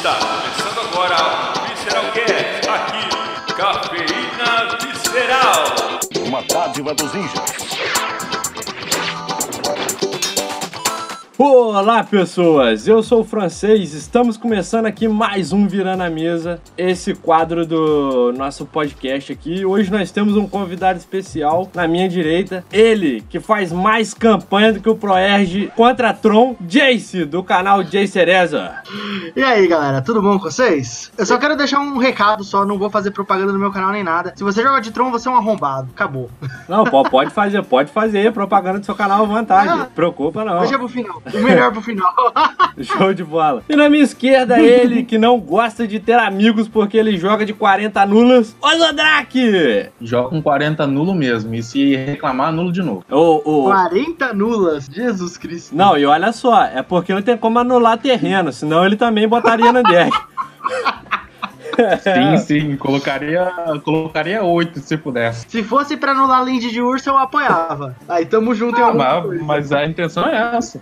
Está começando agora o Visceral Cast, aqui, Cafeína Visceral. Uma dádiva dos ninjas. Olá pessoas, eu sou o Francês, estamos começando aqui mais um Virando a Mesa, esse quadro do nosso podcast aqui. Hoje nós temos um convidado especial na minha direita, ele que faz mais campanha do que o Proerge contra Tron, Jace, do canal Jace Cereza. E aí, galera, tudo bom com vocês? Eu só quero deixar um recado só, não vou fazer propaganda no meu canal nem nada. Se você joga de Tron, você é um arrombado. Acabou. Não, pode fazer, pode fazer propaganda do seu canal à vontade, Ah, preocupa não. Deixa pro final. O melhor pro final. Show de bola. E na minha esquerda, ele que não gosta de ter amigos porque ele joga de 40 nulas, o Zodrake! Joga com 40 nulo mesmo. E se reclamar, nulo de novo. O, o... 40 nulas. Jesus Cristo. Não, e olha só, é porque não tem como anular terreno, senão ele também botaria no deck. Sim, sim. Colocaria, colocaria 8 se pudesse. Se fosse pra anular a Lindy de urso, eu apoiava. Aí tamo junto em Ah, alguma mas, coisa. mas a intenção é essa.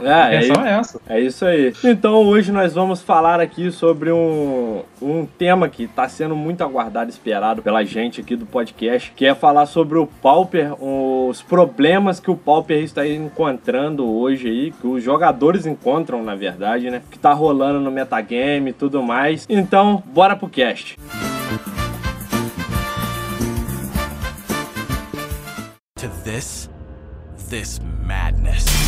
É, é, intenção é essa. é isso aí. Então hoje nós vamos falar aqui sobre um, um tema que está sendo muito aguardado e esperado pela gente aqui do podcast, que é falar sobre o Pauper, os problemas que o Pauper está encontrando hoje aí, que os jogadores encontram, na verdade, né? Que tá rolando no metagame e tudo mais. Então, bora pro cast. to this, this madness.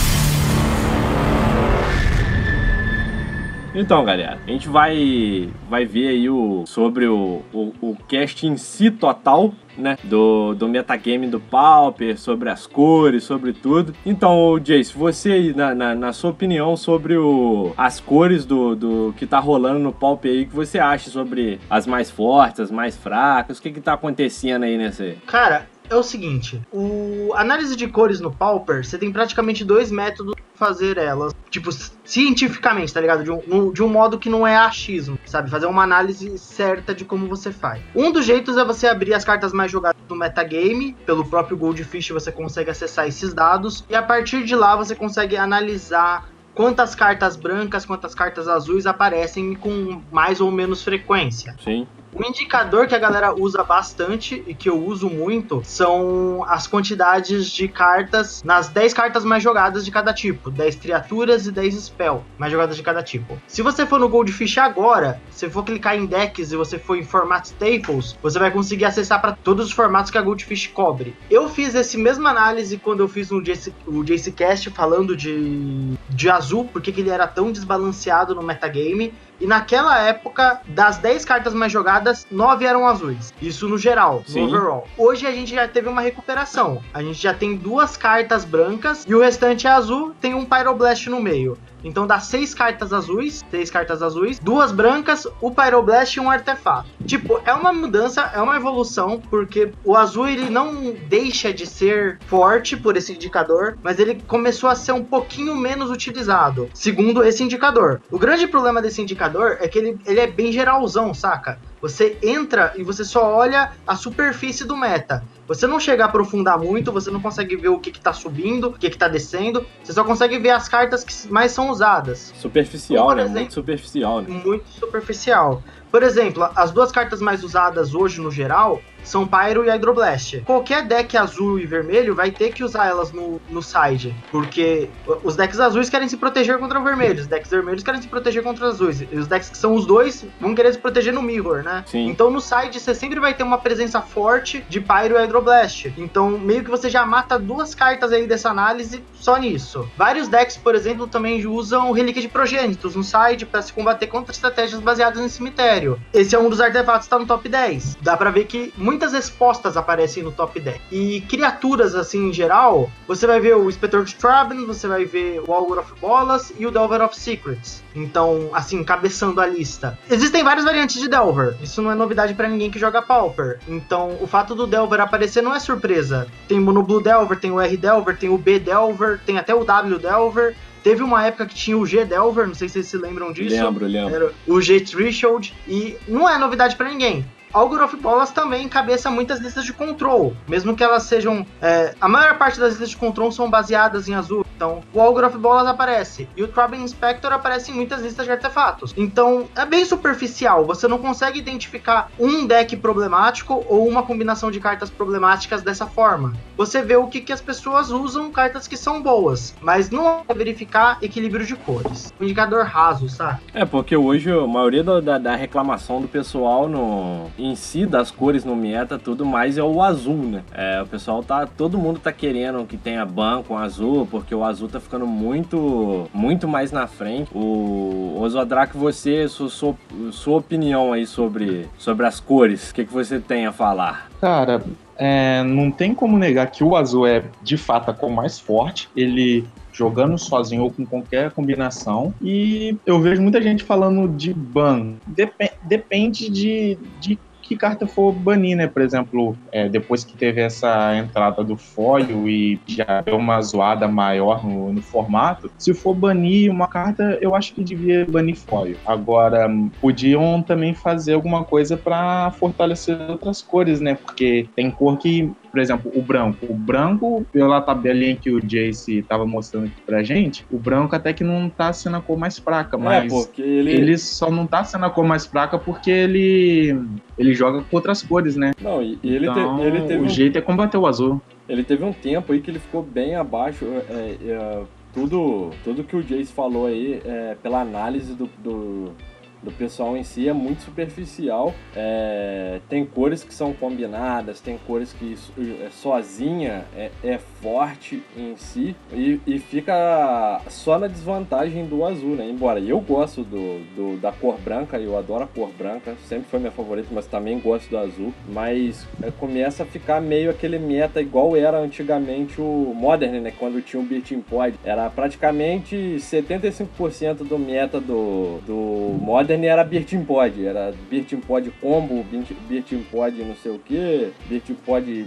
Então, galera, a gente vai, vai ver aí o, sobre o, o, o cast em si total, né? Do, do metagame do Pauper, sobre as cores, sobre tudo. Então, Jace, você aí, na, na, na sua opinião sobre o, as cores do, do que tá rolando no Pauper aí, o que você acha sobre as mais fortes, as mais fracas? O que que tá acontecendo aí nessa... Cara, é o seguinte, o análise de cores no Pauper, você tem praticamente dois métodos de fazer elas, tipo, cientificamente, tá ligado? De um, de um modo que não é achismo, sabe? Fazer uma análise certa de como você faz. Um dos jeitos é você abrir as cartas mais jogadas no metagame, pelo próprio Goldfish você consegue acessar esses dados, e a partir de lá você consegue analisar quantas cartas brancas, quantas cartas azuis aparecem com mais ou menos frequência. Sim. Um indicador que a galera usa bastante e que eu uso muito são as quantidades de cartas nas 10 cartas mais jogadas de cada tipo, 10 criaturas e 10 spell mais jogadas de cada tipo. Se você for no Goldfish agora, se for clicar em decks e você for em format staples, você vai conseguir acessar para todos os formatos que a Goldfish cobre. Eu fiz esse mesma análise quando eu fiz no JC, o JC Cast falando de, de azul, porque que ele era tão desbalanceado no metagame. E naquela época, das 10 cartas mais jogadas, 9 eram azuis. Isso no geral, Sim. no overall. Hoje a gente já teve uma recuperação. A gente já tem duas cartas brancas e o restante é azul, tem um Pyroblast no meio. Então dá seis cartas azuis, seis cartas azuis, duas brancas, o Pyroblast e um artefato. Tipo, é uma mudança, é uma evolução, porque o azul ele não deixa de ser forte por esse indicador, mas ele começou a ser um pouquinho menos utilizado, segundo esse indicador. O grande problema desse indicador é que ele, ele é bem geralzão, saca? Você entra e você só olha a superfície do meta. Você não chega a aprofundar muito, você não consegue ver o que, que tá subindo, o que, que tá descendo. Você só consegue ver as cartas que mais são usadas. Superficial, Por né? exemplo. Muito superficial, né? Muito superficial. Por exemplo, as duas cartas mais usadas hoje no geral são Pyro e Hydroblast. Qualquer deck azul e vermelho vai ter que usar elas no, no side, porque os decks azuis querem se proteger contra os vermelhos, os decks vermelhos querem se proteger contra os azuis, e os decks que são os dois vão querer se proteger no mirror, né? Sim. Então no side você sempre vai ter uma presença forte de Pyro e Hydroblast. Então meio que você já mata duas cartas aí dessa análise só nisso. Vários decks, por exemplo, também usam Relíquia de Progênitos no side para se combater contra estratégias baseadas em cemitério. Esse é um dos artefatos que tá no top 10. Dá pra ver que muitas respostas aparecem no top 10. E criaturas, assim, em geral, você vai ver o Inspetor de Traben, você vai ver o Augur of Bolas e o Delver of Secrets. Então, assim, cabeçando a lista. Existem várias variantes de Delver. Isso não é novidade pra ninguém que joga Pauper. Então, o fato do Delver aparecer não é surpresa. Tem o Blue Delver, tem o R Delver, tem o B Delver, tem até o W Delver. Teve uma época que tinha o G Delver, não sei se vocês se lembram disso. Lembro, lembro. Era o G Threshold. E não é novidade pra ninguém. Augur of Bolas também encabeça muitas listas de control, mesmo que elas sejam. é, a maior parte das listas de control são baseadas em azul. Então, o Ogre of Bolas aparece. E o Traben Inspector aparece em muitas listas de artefatos. Então, é bem superficial. Você não consegue identificar um deck problemático ou uma combinação de cartas problemáticas dessa forma. Você vê o que, que as pessoas usam, cartas que são boas. Mas não é verificar equilíbrio de cores. Um indicador raso, sabe? É, porque hoje a maioria da, da reclamação do pessoal no, em si, das cores no meta, tudo mais, é o azul, né? É, o pessoal tá. Todo mundo tá querendo que tenha ban com azul, porque o azul tá ficando muito, muito mais na frente. O Ozodrak, você, sua, sua, sua opinião aí sobre, sobre as cores, o que, que você tem a falar? Cara, é, não tem como negar que o azul é de fato a cor mais forte. Ele jogando sozinho ou com qualquer combinação. E eu vejo muita gente falando de ban. Depe- depende de, de que carta for banir, né? Por exemplo, é, depois que teve essa entrada do foil e já deu uma zoada maior no, no formato, se for banir uma carta, eu acho que devia banir foil. Agora, podiam também fazer alguma coisa para fortalecer outras cores, né? Porque tem cor que por exemplo, o branco. O branco, pela tabelinha que o Jace tava mostrando aqui pra gente, o branco até que não tá sendo a cor mais fraca, mas é, porque ele. ele só não tá sendo a cor mais fraca porque ele ele joga com outras cores, né? Não, e ele, te- então, ele teve o um jeito é combater o azul. Ele teve um tempo aí que ele ficou bem abaixo. é, é, tudo, tudo que o Jace falou aí, é, pela análise do, do, do pessoal em si, é muito superficial. É, tem cores que são combinadas, tem cores que é, sozinha é, é forte em si e, e fica só na desvantagem do azul, né? Embora eu gosto do, do- da cor branca, eu adoro a cor branca, sempre foi minha favorita, mas também gosto do azul. Mas é, começa a ficar meio aquele meta igual era antigamente o Modern, né? Quando tinha o Beating Pod. Era praticamente 75% do meta do, do Modern era Beating Pod. Era Beating Pod combo, Beating Pod não sei o que, Beating Pod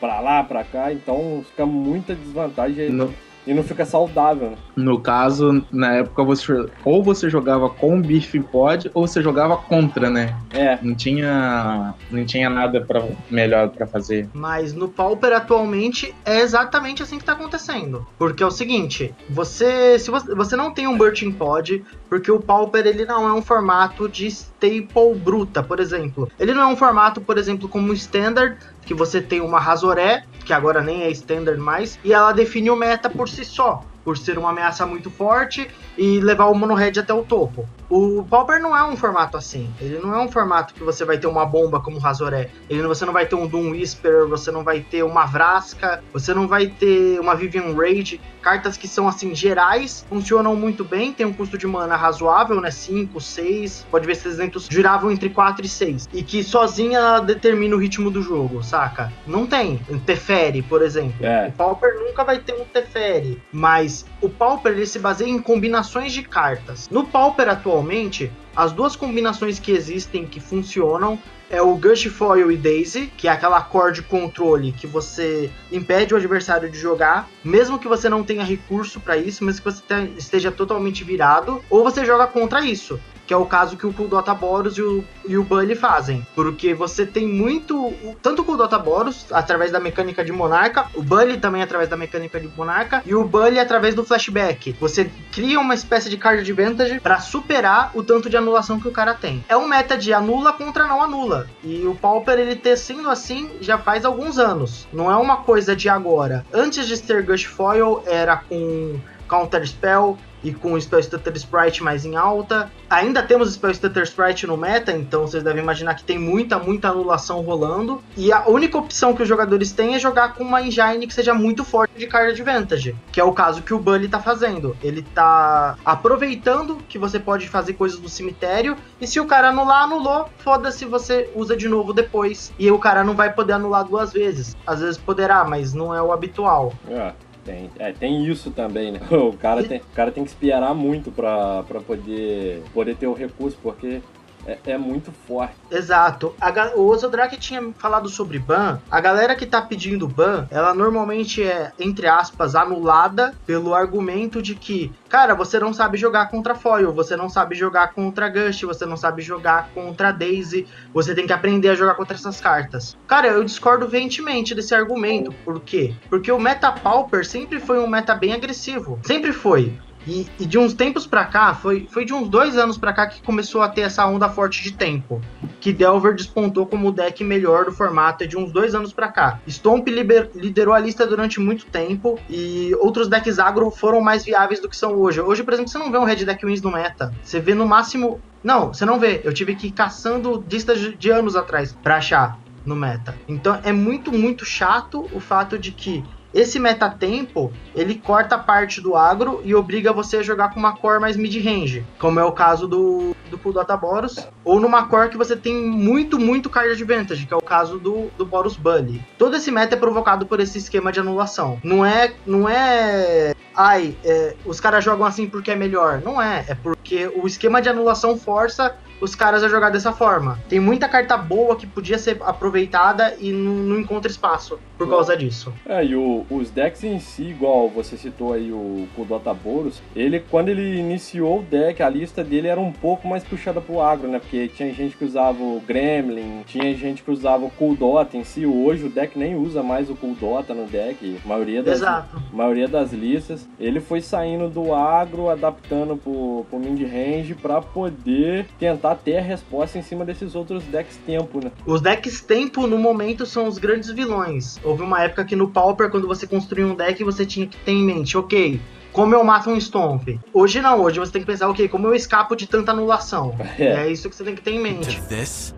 pra lá, pra cá. Então fica muita desvantagem No, e não fica saudável, né? no caso, na época, você ou você jogava com o Beef Pod ou você jogava contra, né? É, Não tinha, não tinha nada pra, melhor pra fazer. Mas no Pauper atualmente é exatamente assim que tá acontecendo. Porque é o seguinte, você se você, você não tem um Burting Pod, porque o Pauper ele não é um formato de staple bruta, por exemplo. Ele não é um formato, por exemplo, como o Standard, que você tem uma Razoré, que agora nem é Standard mais, e ela define o meta por si só. Por ser uma ameaça muito forte e levar o Mono Red até o topo. O Pauper não é um formato assim. Ele não é um formato que você vai ter uma bomba como o Razoré. Ele, você não vai ter um Doom Whisperer, você não vai ter uma Vraska, você não vai ter uma Vivian Rage. Cartas que são assim gerais, funcionam muito bem, tem um custo de mana razoável, né? 5, 6, pode ver se esses exemplos giravam entre 4 e 6. E que sozinha ela determina o ritmo do jogo, saca? Não tem. Um Teferi, por exemplo. É. O Pauper nunca vai ter um Teferi, mas o Pauper ele se baseia em combinações de cartas. No Pauper atualmente, as duas combinações que existem que funcionam é o Gush Foil e Daisy, que é aquela core de controle que você impede o adversário de jogar, mesmo que você não tenha recurso para isso, mesmo que você te- esteja totalmente virado, ou você joga contra isso. Que é o caso que o Kuldota Boros e o, e o Bully fazem. Porque você tem muito. Tanto o Kuldota Boros, através da mecânica de Monarca, o Bully também através da mecânica de Monarca, e o Bully através do flashback. Você cria uma espécie de card advantage para superar o tanto de anulação que o cara tem. É um meta de anula contra não anula. E o Pauper, ele ter sendo assim já faz alguns anos. Não é uma coisa de agora. Antes de ser Gush Foil, era com Counter Spell e com Spell Stutter Sprite mais em alta. Ainda temos Spell Stutter Sprite no meta, então vocês devem imaginar que tem muita, muita anulação rolando. E a única opção que os jogadores têm é jogar com uma engine que seja muito forte de card advantage, que é o caso que o Bully tá fazendo. Ele tá aproveitando que você pode fazer coisas no cemitério, e se o cara anular, anulou, foda-se, você usa de novo depois. E o cara não vai poder anular duas vezes. Às vezes poderá, mas não é o habitual. É, tem, é, tem isso também, né? O cara tem, o cara tem que esperar muito pra, pra poder, poder ter o recurso, porque é, é muito forte. Exato. A, o Ozodrak tinha falado sobre ban. A galera que tá pedindo ban, ela normalmente é, entre aspas, anulada pelo argumento de que, cara, você não sabe jogar contra Foil, você não sabe jogar contra Gush, você não sabe jogar contra Daisy, você tem que aprender a jogar contra essas cartas. Cara, eu discordo veementemente desse argumento. Por quê? Porque o meta Pauper sempre foi um meta bem agressivo. Sempre foi. E, e, de uns tempos pra cá, foi, foi de uns dois anos pra cá que começou a ter essa onda forte de tempo. Que Delver despontou como o deck melhor do formato é de uns dois anos pra cá. Stomp liber, liderou a lista durante muito tempo e outros decks agro foram mais viáveis do que são hoje. Hoje, por exemplo, você não vê um Red Deck Wins no meta. Você vê no máximo. Não, você não vê. Eu tive que ir caçando listas de anos atrás pra achar no meta. Então é muito, muito chato o fato de que esse metatempo, ele corta parte do agro e obriga você a jogar com uma core mais mid-range, como é o caso do, do Puldota Boros, ou numa core que você tem muito, muito card advantage, que é o caso do, do Boros Bully. Todo esse meta é provocado por esse esquema de anulação. Não é, não é ai, é, os caras jogam assim porque é melhor. Não é, é porque o esquema de anulação força os caras a jogar dessa forma. Tem muita carta boa que podia ser aproveitada e não, não encontra espaço por causa disso. É, e o, os decks em si, igual você citou aí o Kudota Boros, ele, quando ele iniciou o deck, a lista dele era um pouco mais puxada pro agro, né? Porque tinha gente que usava o Gremlin, tinha gente que usava o Kuldota em si. Hoje o deck nem usa mais o Kuldota no deck, a maioria das, Exato. maioria das listas. Ele foi saindo do agro, adaptando pro, pro mid-range pra poder tentar ter a resposta em cima desses outros decks tempo, né? Os decks tempo, no momento, são os grandes vilões. Houve uma época que no Pauper, quando você construía um deck, você tinha que ter em mente, ok, como eu mato um Stomp. Hoje não, hoje você tem que pensar, ok, como eu escapo de tanta anulação. É, é isso que você tem que ter em mente. This,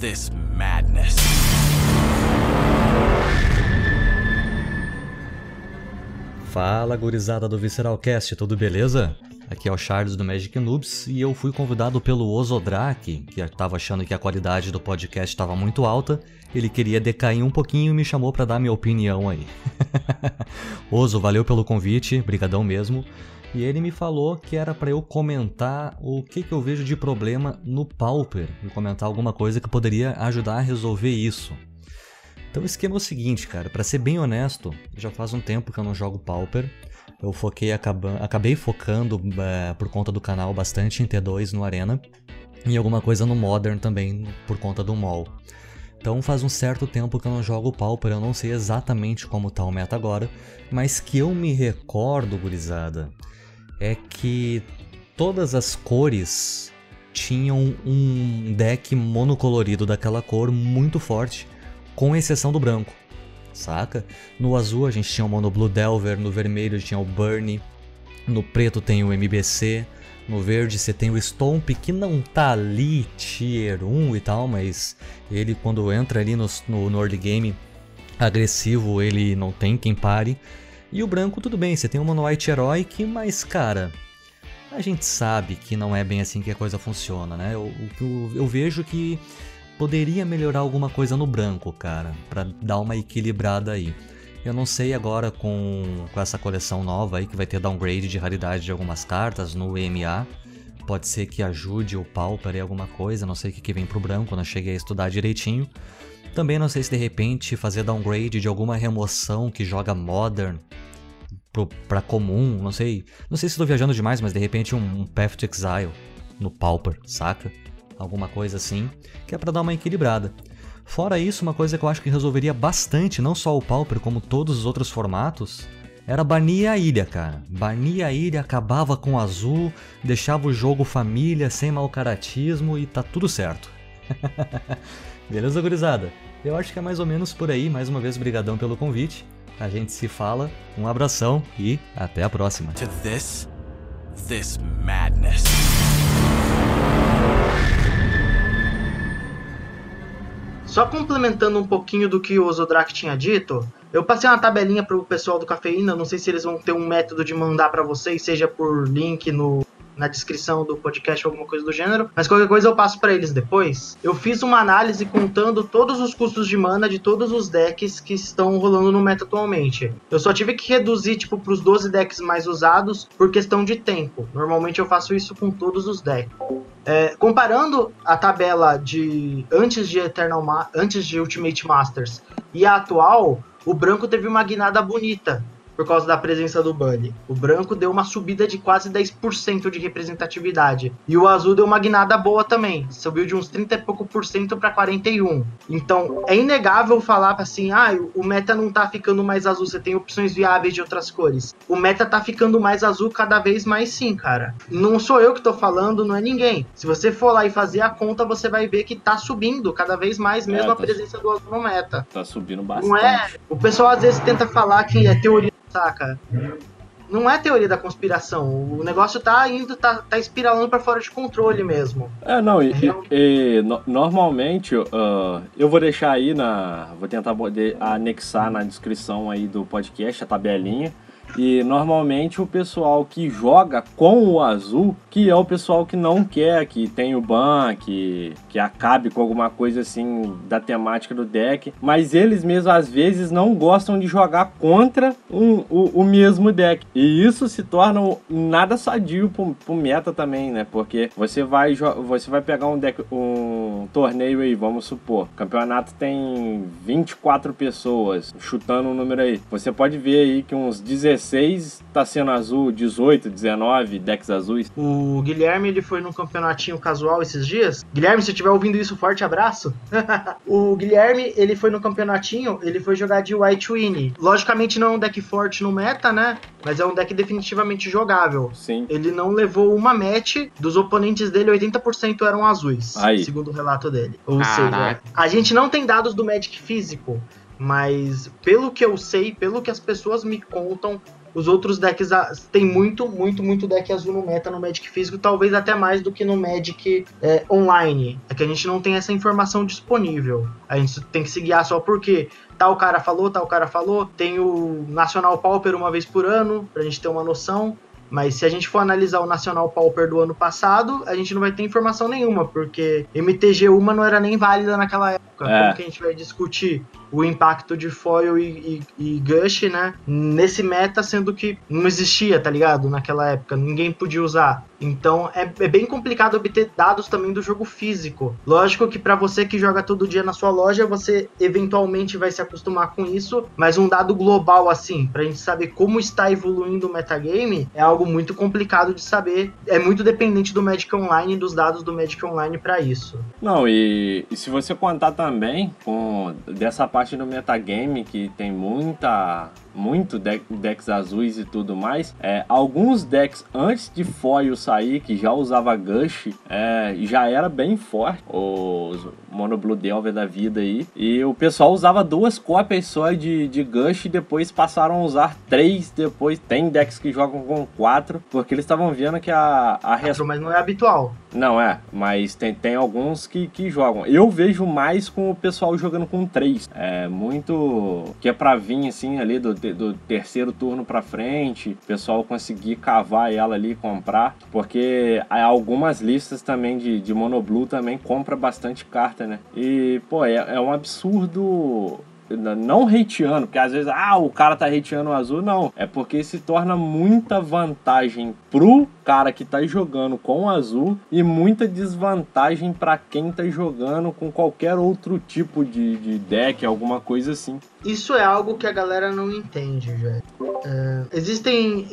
this madness. Fala, gurizada do Visceralcast, tudo beleza? Aqui é o Charles do Magic Noobs e eu fui convidado pelo Ozodrak, que estava achando que a qualidade do podcast estava muito alta. Ele queria decair um pouquinho e me chamou para dar minha opinião aí. Ozo, valeu pelo convite, brigadão mesmo. E ele me falou que era para eu comentar o que, que eu vejo de problema no Pauper e comentar alguma coisa que poderia ajudar a resolver isso. Então o esquema é o seguinte, cara, para ser bem honesto, já faz um tempo que eu não jogo Pauper eu foquei, acabei focando é, por conta do canal bastante em T2 no Arena e alguma coisa no Modern também por conta do MOL. Então faz um certo tempo que eu não jogo Pauper, eu não sei exatamente como tá o meta agora, mas que eu me recordo, gurizada, é que todas as cores tinham um deck monocolorido daquela cor muito forte, com exceção do branco saca? No azul a gente tinha o Mono Blue Delver, no vermelho tinha o Burn, no preto tem o MBC, no verde você tem o Stomp, que não tá ali tier 1 e tal, mas ele quando entra ali no, no, no early game agressivo, ele não tem quem pare. E o branco, tudo bem, você tem o Mono White Heroic, mas cara, a gente sabe que não é bem assim que a coisa funciona, né? Eu, eu, eu vejo que poderia melhorar alguma coisa no branco, cara, para dar uma equilibrada aí. Eu não sei agora com, com essa coleção nova aí que vai ter downgrade de raridade de algumas cartas no EMA. Pode ser que ajude o Pauper em alguma coisa, não sei o que, que vem pro branco, não cheguei a estudar direitinho. Também não sei se de repente fazer downgrade de alguma remoção que joga Modern pro, pra comum, não sei. Não sei se estou viajando demais, mas de repente um, um Path to Exile no Pauper, saca? Alguma coisa assim, que é para dar uma equilibrada. Fora isso, uma coisa que eu acho que resolveria bastante, não só o Pauper, como todos os outros formatos, era banir a ilha, cara. Banir a ilha, acabava com o azul, deixava o jogo família, sem mau caratismo e tá tudo certo. Beleza, gurizada? Eu acho que é mais ou menos por aí. Mais uma vez, brigadão pelo convite. A gente se fala, um abração e até a próxima. Só complementando um pouquinho do que o Zodrak tinha dito, eu passei uma tabelinha pro pessoal do Cafeína, não sei se eles vão ter um método de mandar para vocês, seja por link no na descrição do podcast ou alguma coisa do gênero, mas qualquer coisa eu passo para eles depois. Eu fiz uma análise contando todos os custos de mana de todos os decks que estão rolando no meta atualmente. Eu só tive que reduzir tipo pros 12 decks mais usados por questão de tempo. Normalmente eu faço isso com todos os decks. É, comparando a tabela de antes de Eternal Ma antes de Ultimate Masters e a atual, o branco teve uma guinada bonita por causa da presença do Bunny. O branco deu uma subida de quase 10% de representatividade. E o azul deu uma guinada boa também. Subiu de uns 30 e pouco por cento para 41. Então, é inegável falar assim, ah, o meta não tá ficando mais azul, você tem opções viáveis de outras cores. O meta tá ficando mais azul cada vez mais sim, cara. Não sou eu que tô falando, não é ninguém. Se você for lá e fazer a conta, você vai ver que tá subindo cada vez mais mesmo É, a tá presença do azul no meta. Tá subindo bastante. Não é. O pessoal às vezes tenta falar que é teoria, saca? Não é teoria da conspiração. O negócio tá indo, tá, tá espiralando pra fora de controle mesmo. É, não, e, e- e no- normalmente ah, eu vou deixar aí na. Vou tentar poder anexar na descrição aí do podcast a tabelinha. E normalmente o pessoal que joga com o azul, que é o pessoal que não quer que tenha o ban, que, que acabe com alguma coisa assim da temática do deck, mas eles mesmos às vezes não gostam de jogar contra um- o, o mesmo deck. E isso se torna nada sadio pro, pro meta também, né? Porque você vai, você vai pegar um deck, um torneio aí, vamos supor, o campeonato tem 24 pessoas, chutando um número aí. Você pode ver aí que uns 16 tá sendo azul, 18, 19 decks azuis. O Guilherme, ele foi num campeonatinho casual esses dias. Guilherme, se estiver ouvindo isso, forte abraço. o Guilherme, ele foi no campeonatinho, ele foi jogar de White Winnie. Logicamente não é um deck forte no meta, né? Mas é um deck definitivamente jogável. Sim. Ele não levou uma match, dos oponentes dele, 80% eram azuis, Aí. segundo o relato dele. Ou Caraca. seja, a gente não tem dados do Magic físico, mas pelo que eu sei, pelo que as pessoas me contam, os outros decks tem muito, muito, muito deck azul no meta no Magic físico, talvez até mais do que no Magic é, online. É que a gente não tem essa informação disponível. A gente tem que se guiar só porque tal cara falou, tal cara falou. Tem o Nacional Pauper uma vez por ano, pra gente ter uma noção. Mas se a gente for analisar o Nacional Pauper do ano passado, a gente não vai ter informação nenhuma, porque MTG1 não era nem válida naquela época. É. Como que a gente vai discutir o impacto de foil e, e, e gush, né? Nesse meta, sendo que não existia, tá ligado? Naquela época, ninguém podia usar. Então é, é bem complicado obter dados também do jogo físico. Lógico que pra você que joga todo dia na sua loja, você eventualmente vai se acostumar com isso, mas um dado global assim, pra gente saber como está evoluindo o metagame, é algo muito complicado de saber. É muito dependente do Magic Online e dos dados do Magic Online pra isso. Não, e, e se você contar também com dessa parte do metagame que tem muita muito deck- decks azuis e tudo mais, é, alguns decks antes de foil sair que já usava Gush, é, já era bem forte, os Mono Blue Delver da vida aí, e o pessoal usava duas cópias só de, de Gush e depois passaram a usar três, depois tem decks que jogam com quatro, porque eles estavam vendo que a, a resposta Mas não é habitual. não, é, mas tem, tem alguns que, que jogam. Eu vejo mais com o pessoal jogando com três. É muito. que é pra vir assim ali do, do terceiro turno pra frente, o pessoal conseguir cavar ela ali e comprar. Porque há algumas listas também de, de Monoblue também compra bastante carta, né? E, pô, é, é um absurdo não hateando, porque às vezes, ah, o cara tá hateando o azul, não. É porque se torna muita vantagem pro cara que tá jogando com o azul e muita desvantagem pra quem tá jogando com qualquer outro tipo de, de deck, alguma coisa assim. Isso é algo que a galera não entende, velho. É, existem.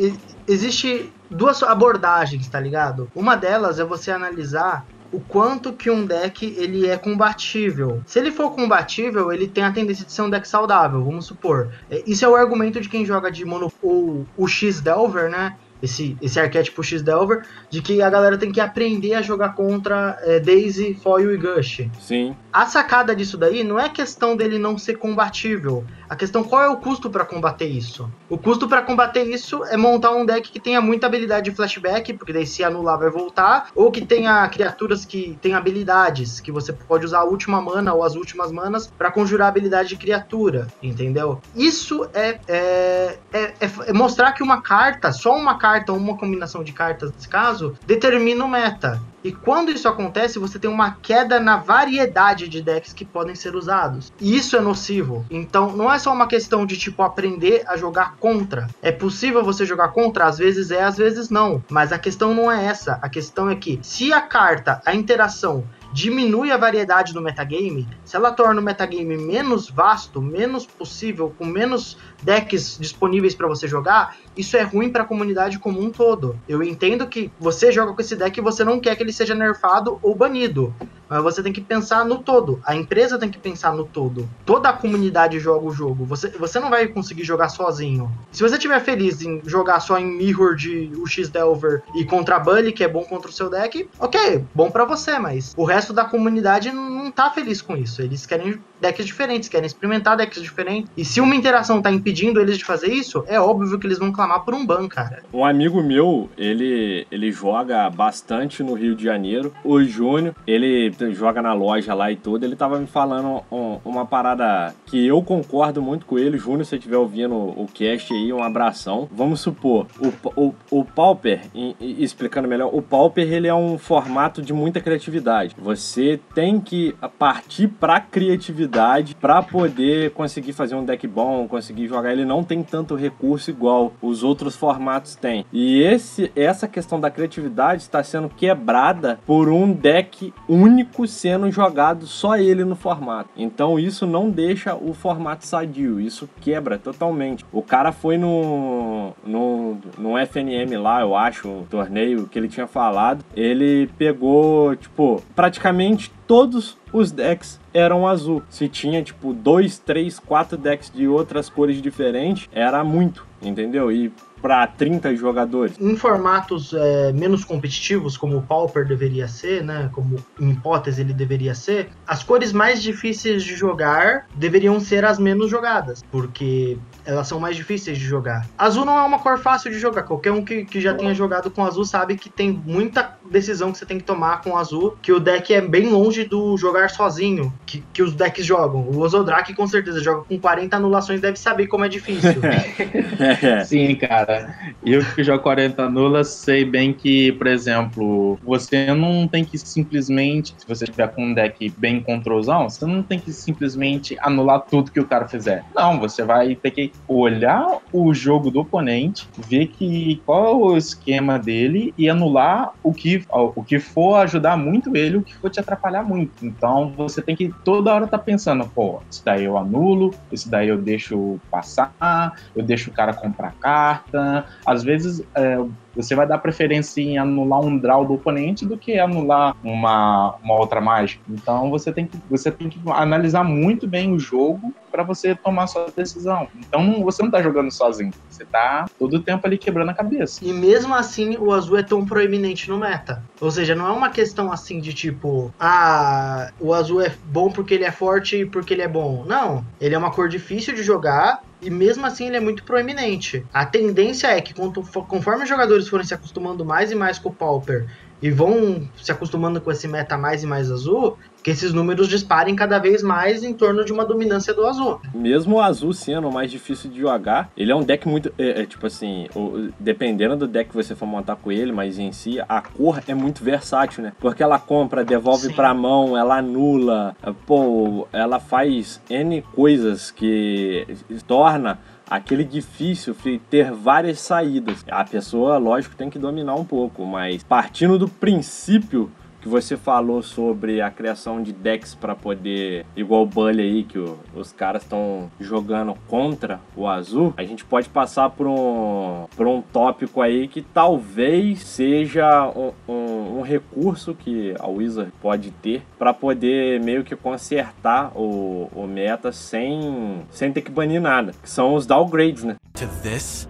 Existe duas abordagens, tá ligado? Uma delas é você analisar o quanto que um deck ele é combatível. Se ele for combatível, ele tem a tendência de ser um deck saudável, vamos supor. É, Isso é o argumento de quem joga de mono ou o X Delver, né? Esse, esse arquétipo X Delver, de que a galera tem que aprender a jogar contra é, Daisy, Foil e Gush. Sim, A sacada disso daí não é questão dele não ser combatível. A questão qual é o custo pra combater isso? O custo pra combater isso é montar um deck que tenha muita habilidade de flashback, porque daí se anular vai voltar, ou que tenha criaturas que tenham habilidades, que você pode usar a última mana ou as últimas manas pra conjurar a habilidade de criatura, entendeu? Isso é, é, é, é- é mostrar que uma carta, só uma carta ou uma combinação de cartas, nesse caso, determina o meta. E quando isso acontece, você tem uma queda na variedade de decks que podem ser usados. E isso é nocivo. Então, não é só uma questão de tipo aprender a jogar contra. É possível você jogar contra, às vezes é, às vezes não. Mas a questão não é essa. A questão é que se a carta, a interação diminui a variedade do metagame, se ela torna o metagame menos vasto, menos possível, com menos decks disponíveis para você jogar, isso é ruim para a comunidade como um todo. Eu entendo que você joga com esse deck e você não quer que ele seja nerfado ou banido. Mas você tem que pensar no todo. A empresa tem que pensar no todo. Toda a comunidade joga o jogo. Você, você não vai conseguir jogar sozinho. Se você estiver feliz em jogar só em Mirror de UX Delver e contra Bully, que é bom contra o seu deck, ok, bom para você, mas o resto da comunidade não tá feliz com isso. Eles querem decks diferentes, querem experimentar decks diferentes. E se uma interação tá impedindo eles de fazer isso, é óbvio que eles vão clamar por um ban, cara. Um amigo meu, ele, ele joga bastante no Rio de Janeiro. O Júnior, ele joga na loja lá e tudo. Ele tava me falando um, uma parada que eu concordo muito com ele. Júnior, se você estiver ouvindo o cast aí, um abração. Vamos supor, o, o, o Pauper, e, e explicando melhor, o Pauper ele é um formato de muita criatividade. Você tem que partir pra criatividade para poder conseguir fazer um deck bom, conseguir jogar. Ele não tem tanto recurso igual os outros formatos têm. E esse, essa questão da criatividade está sendo quebrada por um deck único sendo jogado só ele no formato. Então isso não deixa o formato sadio, isso quebra totalmente. O cara foi no, no, no FNM lá, eu acho, um torneio que ele tinha falado. Ele pegou, tipo, praticamente todos os decks eram azul. Se tinha, tipo, dois, três, quatro decks de outras cores diferentes, era muito, entendeu? E para 30 jogadores. Em formatos é, menos competitivos, como o Pauper deveria ser, né? Como em hipótese ele deveria ser, as cores mais difíceis de jogar deveriam ser as menos jogadas, porque elas são mais difíceis de jogar. Azul não é uma cor fácil de jogar. Qualquer um que, que já tenha jogado com azul sabe que tem muita decisão que você tem que tomar com azul, que o deck é bem longe do jogar sozinho, que, que os decks jogam. O Ozodrak com certeza joga com 40 anulações, deve saber como é difícil. Sim, cara. Eu que jogo 40 nulas, sei bem que, por exemplo, você não tem que simplesmente, se você tiver com um deck bem controlzão, você não tem que simplesmente anular tudo que o cara fizer. Não, você vai ter que olhar o jogo do oponente, ver que qual é o esquema dele e anular o que, o que for ajudar muito ele, o que for te atrapalhar muito. Então você tem que toda hora tá pensando, pô, isso daí eu anulo, isso daí eu deixo passar, eu deixo o cara comprar carta. Às vezes é, você vai dar preferência em anular um draw do oponente do que anular uma, uma outra mágica. Então você tem que, você tem que analisar muito bem o jogo para você tomar sua decisão. Então você não tá jogando sozinho, você tá todo o tempo ali quebrando a cabeça. E mesmo assim, o azul é tão proeminente no meta. Ou seja, não é uma questão assim de tipo, ah, o azul é bom porque ele é forte e porque ele é bom. Não, ele é uma cor difícil de jogar e mesmo assim ele é muito proeminente. A tendência é que conforme os jogadores forem se acostumando mais e mais com o Pauper e vão se acostumando com esse meta mais e mais azul, que esses números disparem cada vez mais em torno de uma dominância do azul. Mesmo o azul sendo o mais difícil de jogar, ele é um deck muito. É, é, tipo assim, o, dependendo do deck que você for montar com ele, mas em si, a cor é muito versátil, né? Porque ela compra, devolve Sim. pra mão, ela anula, pô, ela faz N coisas que torna aquele difícil ter várias saídas. A pessoa, lógico, tem que dominar um pouco, mas partindo do princípio que você falou sobre a criação de decks para poder, igual o Bully aí, que o, os caras estão jogando contra o azul, a gente pode passar por um, por um tópico aí que talvez seja um, um, um recurso que a Wizard pode ter para poder meio que consertar o, o meta sem, sem ter que banir nada, que são os downgrades, né? To this,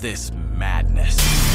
this madness.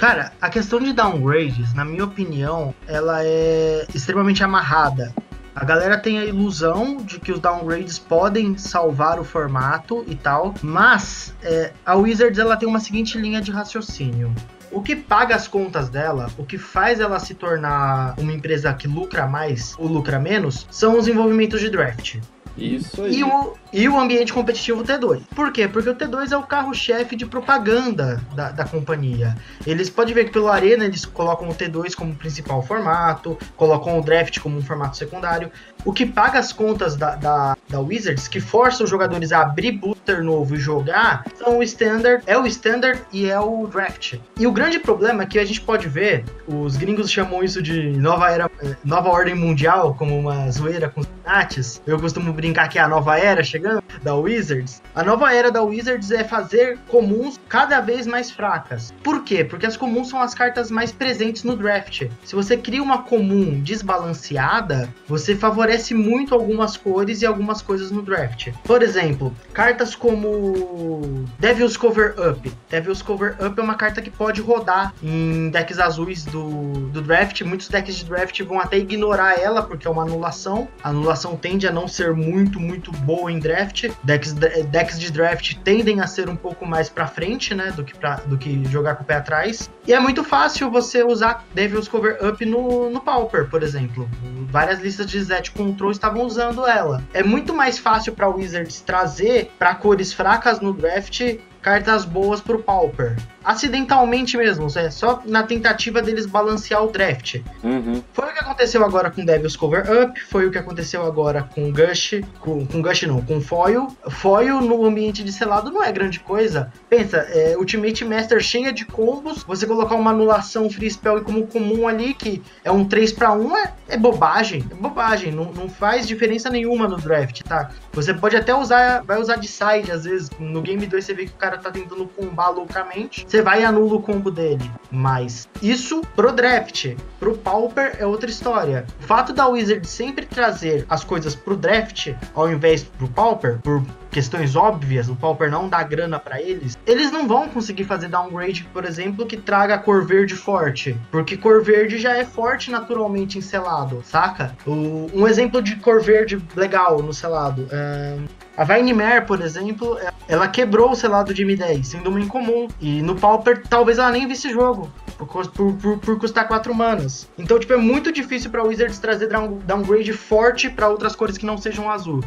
Cara, a questão de downgrades, na minha opinião, ela é extremamente amarrada. A galera tem a ilusão de que os downgrades podem salvar o formato e tal, mas é, a Wizards ela tem uma seguinte linha de raciocínio. O que paga as contas dela, o que faz ela se tornar uma empresa que lucra mais ou lucra menos, são os envolvimentos de draft. Isso aí. E o, e o ambiente competitivo T2. Por quê? Porque o T2 é o carro-chefe de propaganda da, da companhia. Eles podem ver que pelo Arena eles colocam o T2 como principal formato, colocam o Draft como um formato secundário. O que paga as contas da, da, da Wizards, que força os jogadores a abrir booster novo e jogar, são o Standard, é o Standard e é o Draft. E o grande problema é que a gente pode ver, os gringos chamam isso de nova era, eh, nova ordem mundial, como uma zoeira com os Nates. Eu costumo brincar que é a nova era chegando da Wizards. A nova era da Wizards é fazer comuns cada vez mais fracas. Por quê? Porque as comuns são as cartas mais presentes no draft. Se você cria uma comum desbalanceada, você favorece muito algumas cores e algumas coisas no draft. Por exemplo, cartas como Devil's Cover Up. Devil's Cover Up é uma carta que pode rodar em decks azuis do, do draft. Muitos decks de draft vão até ignorar ela porque é uma anulação. A anulação tende a não ser muito, muito boa em draft. Decks, decks de draft tendem a ser um pouco mais para frente, né, do que, pra, do que jogar com o pé atrás. E é muito fácil você usar Devil's Cover Up no, no Pauper, por exemplo. Várias listas de Zet Control estavam usando ela. É muito mais fácil para Wizards trazer para cores fracas no draft cartas boas pro Pauper. Acidentalmente mesmo, é só na tentativa deles balancear o draft. Uhum. Foi o que aconteceu agora com Devil's Cover Up, foi o que aconteceu agora com Gush, com, com Gush não, com Foil. Foil no ambiente de selado não é grande coisa. Pensa, é, Ultimate Master cheia de combos, você colocar uma anulação Free Spell como comum ali, que é um 3 para 1, é, é bobagem, é bobagem, não, não faz diferença nenhuma no draft, tá? Você pode até usar, vai usar de side, às vezes, no Game 2 você vê que o cara tá tentando combar loucamente, você vai e anula o combo dele. Mas isso pro draft, pro Pauper é outra história. O fato da Wizard sempre trazer as coisas pro draft, ao invés pro Pauper, por questões óbvias, o Pauper não dá grana para eles, eles não vão conseguir fazer downgrade, por exemplo, que traga cor verde forte, porque cor verde já é forte naturalmente em selado, saca? O, um exemplo de cor verde legal no selado é a Mare, por exemplo, ela quebrou o selado de M10, sendo uma incomum. E no Pauper, talvez ela nem visse jogo. Por, por, por, por custar 4 manas. Então, tipo, é muito difícil pra Wizards trazer downgrade forte para outras cores que não sejam azul.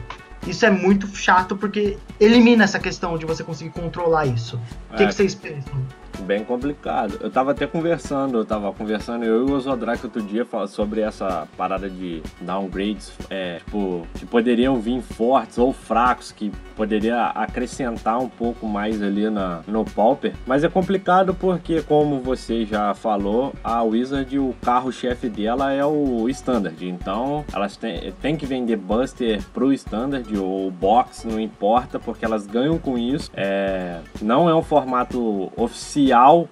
Isso é muito chato porque elimina essa questão de você conseguir controlar isso. O que, é. que vocês pensam? Bem complicado. Eu tava até conversando, eu tava conversando eu e o Osodrak outro dia sobre essa parada de downgrades, é, tipo, que poderiam vir fortes ou fracos, que poderia acrescentar um pouco mais ali na, no Pauper. Mas é complicado porque, como você já falou, a Wizard, o carro-chefe dela é o Standard. Então, elas têm, têm que vender Buster pro Standard ou Box, não importa, porque elas ganham com isso. É, não é um formato oficial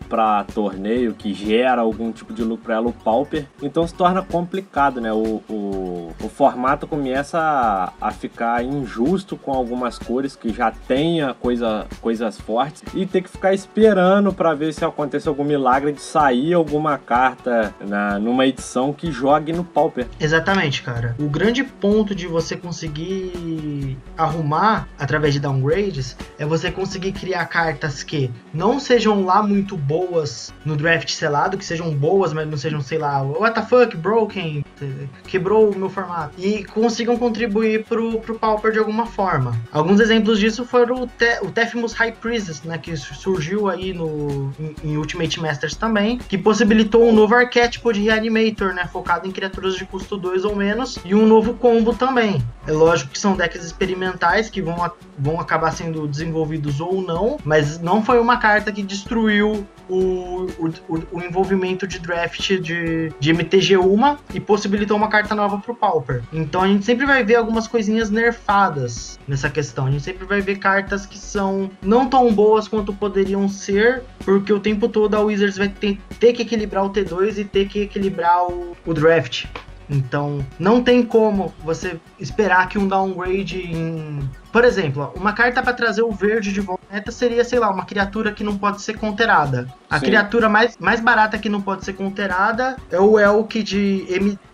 para torneio que gera algum tipo de lucro para ela, o Pauper. Então se torna complicado, né? O, o, o formato começa a, a, ficar injusto com algumas cores que já tenha coisa, coisas fortes e ter que ficar esperando para ver se acontece algum milagre de sair alguma carta na, numa edição que jogue no Pauper. Exatamente, cara. O grande ponto de você conseguir arrumar através de downgrades é você conseguir criar cartas que não sejam lá muito boas no draft selado, que sejam boas, mas não sejam, sei lá, what the fuck, broken, quebrou o meu formato. E consigam contribuir pro, pro Pauper de alguma forma. Alguns exemplos disso foram o, Te o High Priestess, né, que surgiu aí no, em, em, Ultimate Masters também, que possibilitou um novo arquétipo de Reanimator, né, focado em criaturas de custo 2 ou menos, e um novo combo também. É lógico que são decks experimentais que vão, vão acabar sendo desenvolvidos ou não, mas não foi uma carta que destruiu o, o, o, envolvimento de draft de, de MTG1 e possibilitou uma carta nova pro Pauper. Então a gente sempre vai ver algumas coisinhas nerfadas nessa questão. A gente sempre vai ver cartas que são não tão boas quanto poderiam ser, porque o tempo todo a Wizards vai ter, ter que equilibrar o T2 e ter que equilibrar o, o draft. Então, não tem como você esperar que um downgrade em por exemplo, uma carta para trazer o verde de volta seria, sei lá, uma criatura que não pode ser conterada. A Sim. criatura mais, mais barata que não pode ser conterada é o Elk de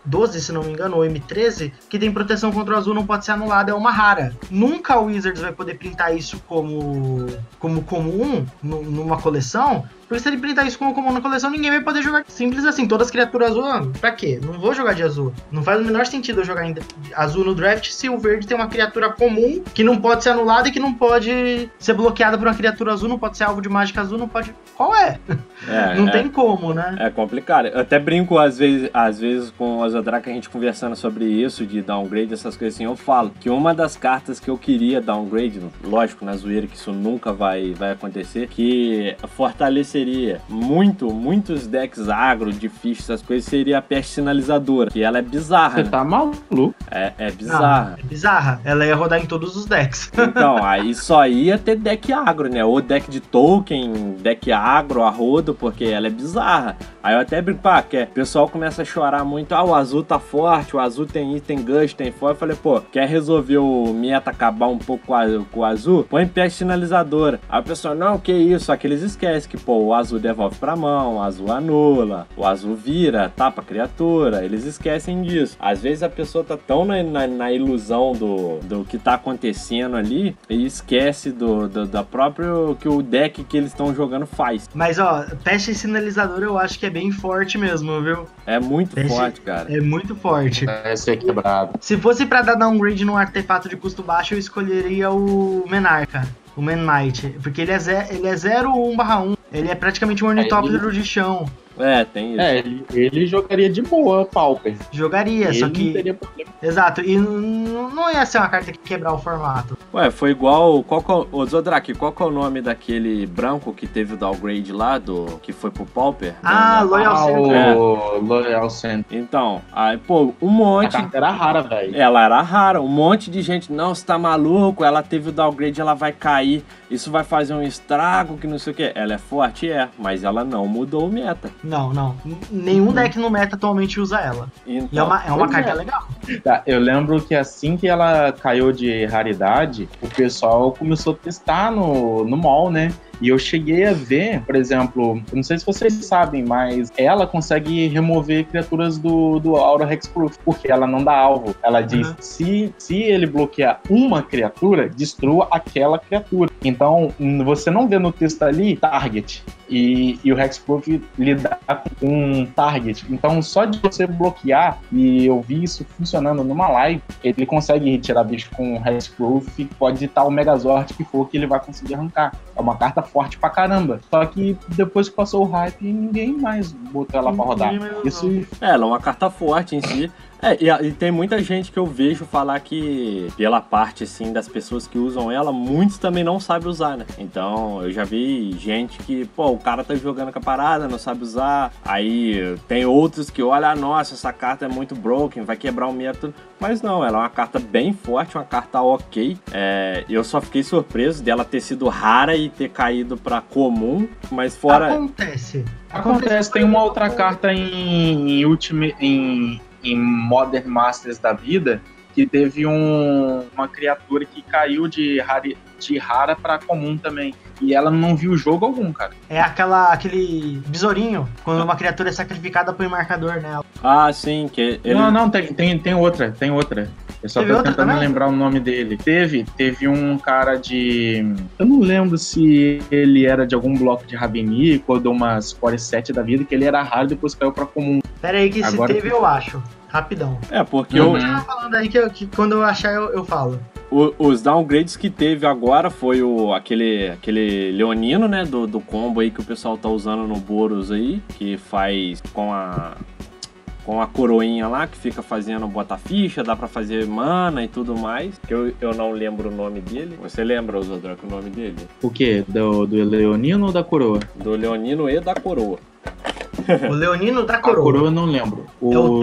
M12, se não me engano, ou M13, que tem proteção contra o azul, não pode ser anulada, é uma rara. Nunca a Wizards vai poder printar isso como, como comum numa coleção, Porque se ele printar isso como comum na coleção, ninguém vai poder jogar. Simples assim, todas as criaturas azul, ah, pra quê? Não vou jogar de azul. Não faz o menor sentido eu jogar ainda azul no draft se o verde tem uma criatura comum que não pode ser anulada e que não pode ser bloqueada por uma criatura azul, não pode ser alvo de mágica azul, não pode. Qual é? É, não é. tem como, né? É complicado. Eu até brinco às vezes, às vezes com o Azodraka, a gente conversando sobre isso, de downgrade, essas coisas assim. Eu falo que uma das cartas que eu queria downgrade, lógico, na zoeira que isso nunca vai, vai acontecer, que fortaleceria muito, muitos decks agro, difíceis, essas coisas, seria a peste sinalizadora. Que ela é bizarra. Você né? tá maluco? É, é Não, bizarra. é bizarra. Ela ia rodar em todos os decks. Então, aí só ia ter deck agro, né? Ou deck de token, deck agro, a rodo, porque ela é bizarra. Aí eu até brinco, pá, que é, o pessoal começa a chorar muito, ah, o azul tá forte, o azul tem item gush, tem foil. Eu falei, pô, quer resolver o meta acabar um pouco com, a- com o azul? Põe peste sinalizadora. Aí o pessoal, não, que isso? Só que eles esquecem que, pô, o azul devolve pra mão, o azul anula, o azul vira, tapa a criatura. Eles esquecem disso. Às vezes a pessoa tá tão na, na, na ilusão do, do que tá acontecendo ali e esquece do, do, da própria que o deck que eles estão jogando faz. Mas, ó, peste sinalizadora eu acho que é bem forte mesmo, viu? É muito Esse- forte, cara. É muito forte. Vai ser quebrado. Se fosse pra dar downgrade num artefato de custo baixo, eu escolheria o Menarca. O Manmite. Porque ele é 0 ele é 0 1 barra 1. Ele é praticamente um ornitóptero de chão. É, tem isso. É, ele, ele jogaria de boa, Pauper. Jogaria, ele só não que. teria problema. Exato, e não ia ser uma carta que quebrar o formato. Ué, foi igual. Qual que é o, ô, Zodraki, qual que é o nome daquele branco que teve o downgrade lá, do que foi pro Pauper? Ah, da- Loyal Ah, Center. É. Loyal Center. Então, aí, pô, um A monte. carta era rara, velho. Ela era rara, um monte de gente, não, você tá maluco, ela teve o downgrade, ela vai cair, isso vai fazer um estrago, que não sei o que. Ela é forte, é, mas ela não mudou o meta. Não, não. Nenhum deck no meta atualmente usa ela. Então, E é uma, é uma carta é. legal. Tá, eu lembro que assim que ela caiu de raridade, o pessoal começou a testar no, no mall, né? E eu cheguei a ver, por exemplo, não sei se vocês sabem, mas ela consegue remover criaturas do, do Aura Hexproof, porque ela não dá alvo. Ela diz: Uhum. se, se ele bloquear uma criatura, destrua aquela criatura. Então, você não vê no texto ali target. E, e o Hexproof lidar com um target. Então, só de você bloquear, e eu vi isso funcionando numa live, ele consegue retirar bicho com Hexproof, pode estar o Megazord que for que ele vai conseguir arrancar. É uma carta forte pra caramba. Só que depois que passou o hype, ninguém mais botou ela pra rodar. Isso É, ela é uma carta forte em si. É, e, e tem muita gente que eu vejo falar que, pela parte, assim, das pessoas que usam ela, muitos também não sabem usar, né? Então, eu já vi gente que, pô, o cara tá jogando com a parada, não sabe usar. Aí, tem outros que olham, ah, nossa, essa carta é muito broken, vai quebrar o método. Mas não, ela é uma carta bem forte, uma carta ok. É, eu só fiquei surpreso dela ter sido rara e ter caído pra comum, mas fora... Acontece. Acontece, tem uma outra carta em, em, Ultimate, em, em Modern Masters da vida que teve um- uma criatura que caiu de, rari, de rara pra comum também. E ela não viu jogo algum, cara. É aquela, aquele besourinho, quando uma criatura é sacrificada põe marcador nela. Ah, sim, que ele... Não, não, tem, tem, tem outra, tem outra. Eu só Teve tô tentando também? lembrar o nome dele. Teve, teve um cara de. Eu não lembro se ele era de algum bloco de Ravenico ou de umas Core 7 da vida, que ele era raro e depois caiu pra comum. Pera aí que se Agora- teve eu acho. Rapidão. É, porque Uhum. eu, Continua falando aí que, eu- que quando eu achar eu, eu falo. O- os downgrades que teve agora foi o aquele, aquele Leonino, né? Do, do combo aí que o pessoal tá usando no Boros aí, que faz com a. Com a coroinha lá, que fica fazendo bota ficha, dá pra fazer mana e tudo mais. Que eu, eu não lembro o nome dele. Você lembra, Zodrock, o nome dele? O quê? Do, do Leonino ou da coroa? Do Leonino e da coroa. O Leonino da A coroa coroa. eu não lembro. O, É o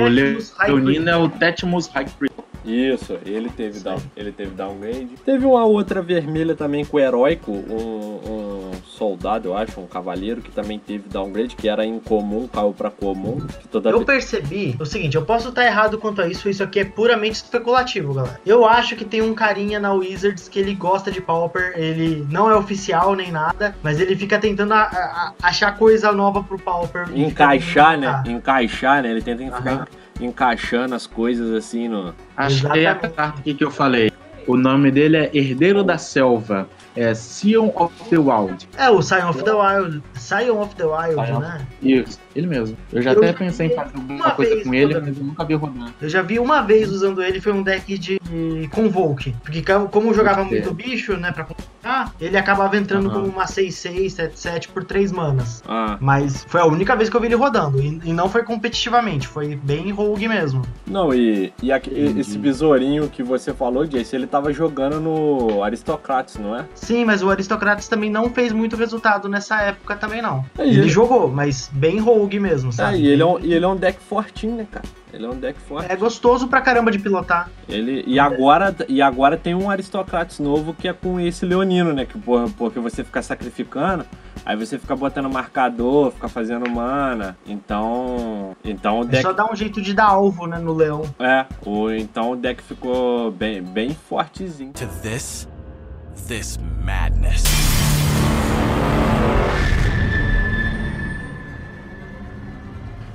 Leonino é o Tetmus High Priest. Isso, ele teve, down, ele teve downgrade. Teve uma outra vermelha também com o heróico, um, um soldado, eu acho, um cavaleiro, que também teve downgrade, que era incomum, caiu pra comum. Que toda Eu vez- percebi o seguinte, eu posso estar errado quanto a isso, isso aqui é puramente especulativo, galera. Eu acho que tem um carinha na Wizards que ele gosta de Pauper, ele não é oficial nem nada, mas ele fica tentando a- a- a- achar coisa nova pro Pauper. encaixar, né? montar. Encaixar, né? Ele tenta ficar Aham. encaixando as coisas assim no. Achei a carta aqui que eu falei. O nome dele é Herdeiro da Selva. É Sion of the Wild. É, o Scion of the Wild. Scion of the Wild, Scion. né? Isso, ele mesmo. Eu já Eu até pensei em fazer alguma uma coisa com ele, mas eu nunca vi rodando. Eu já vi uma vez usando ele, foi um deck de Convoke. Porque como eu jogava muito bicho, né, pra complicar, ele acabava entrando como uma 6-6, 7-7 por 3 manas. Ah, Mas foi a única vez que eu vi ele rodando. E, e não foi competitivamente, foi bem rogue mesmo. não, e, e aqui- e- esse besourinho que você falou, Jace, ele tava jogando no Aristocrates, não é? Sim, mas o Aristocratas também não fez muito resultado nessa época também, não. É, ele ele- jogou, mas bem rogue mesmo, É, sabe? e ele é, um, e ele é um deck fortinho, né, cara? Ele é um deck forte. É gostoso pra caramba de pilotar. Ele, e, agora, e agora tem um Aristocrates novo que é com esse Leonino, né? Que, porra, porque você fica sacrificando, aí você fica botando marcador, fica fazendo mana. Então. Então o É deck. só dar um jeito de dar alvo, né, no leão. É, o, então o deck ficou bem, bem fortezinho. To this, this madness.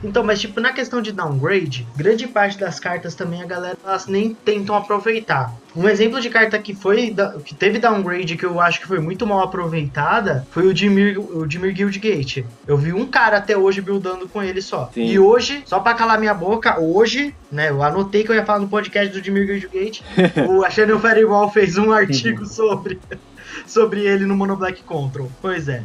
Então, mas tipo, na questão de downgrade, grande parte das cartas também a galera elas nem tentam aproveitar. Um exemplo de carta que foi que teve downgrade que eu acho que foi muito mal aproveitada foi o Dimir, o Dimir Guildgate. Eu vi um cara até hoje buildando com ele só. Sim. E hoje, só pra calar minha boca, hoje, né, eu anotei que eu ia falar no podcast do Dimir Guildgate, o a Channel Firewall fez um artigo sobre sobre ele no Mono Black Control. Pois é.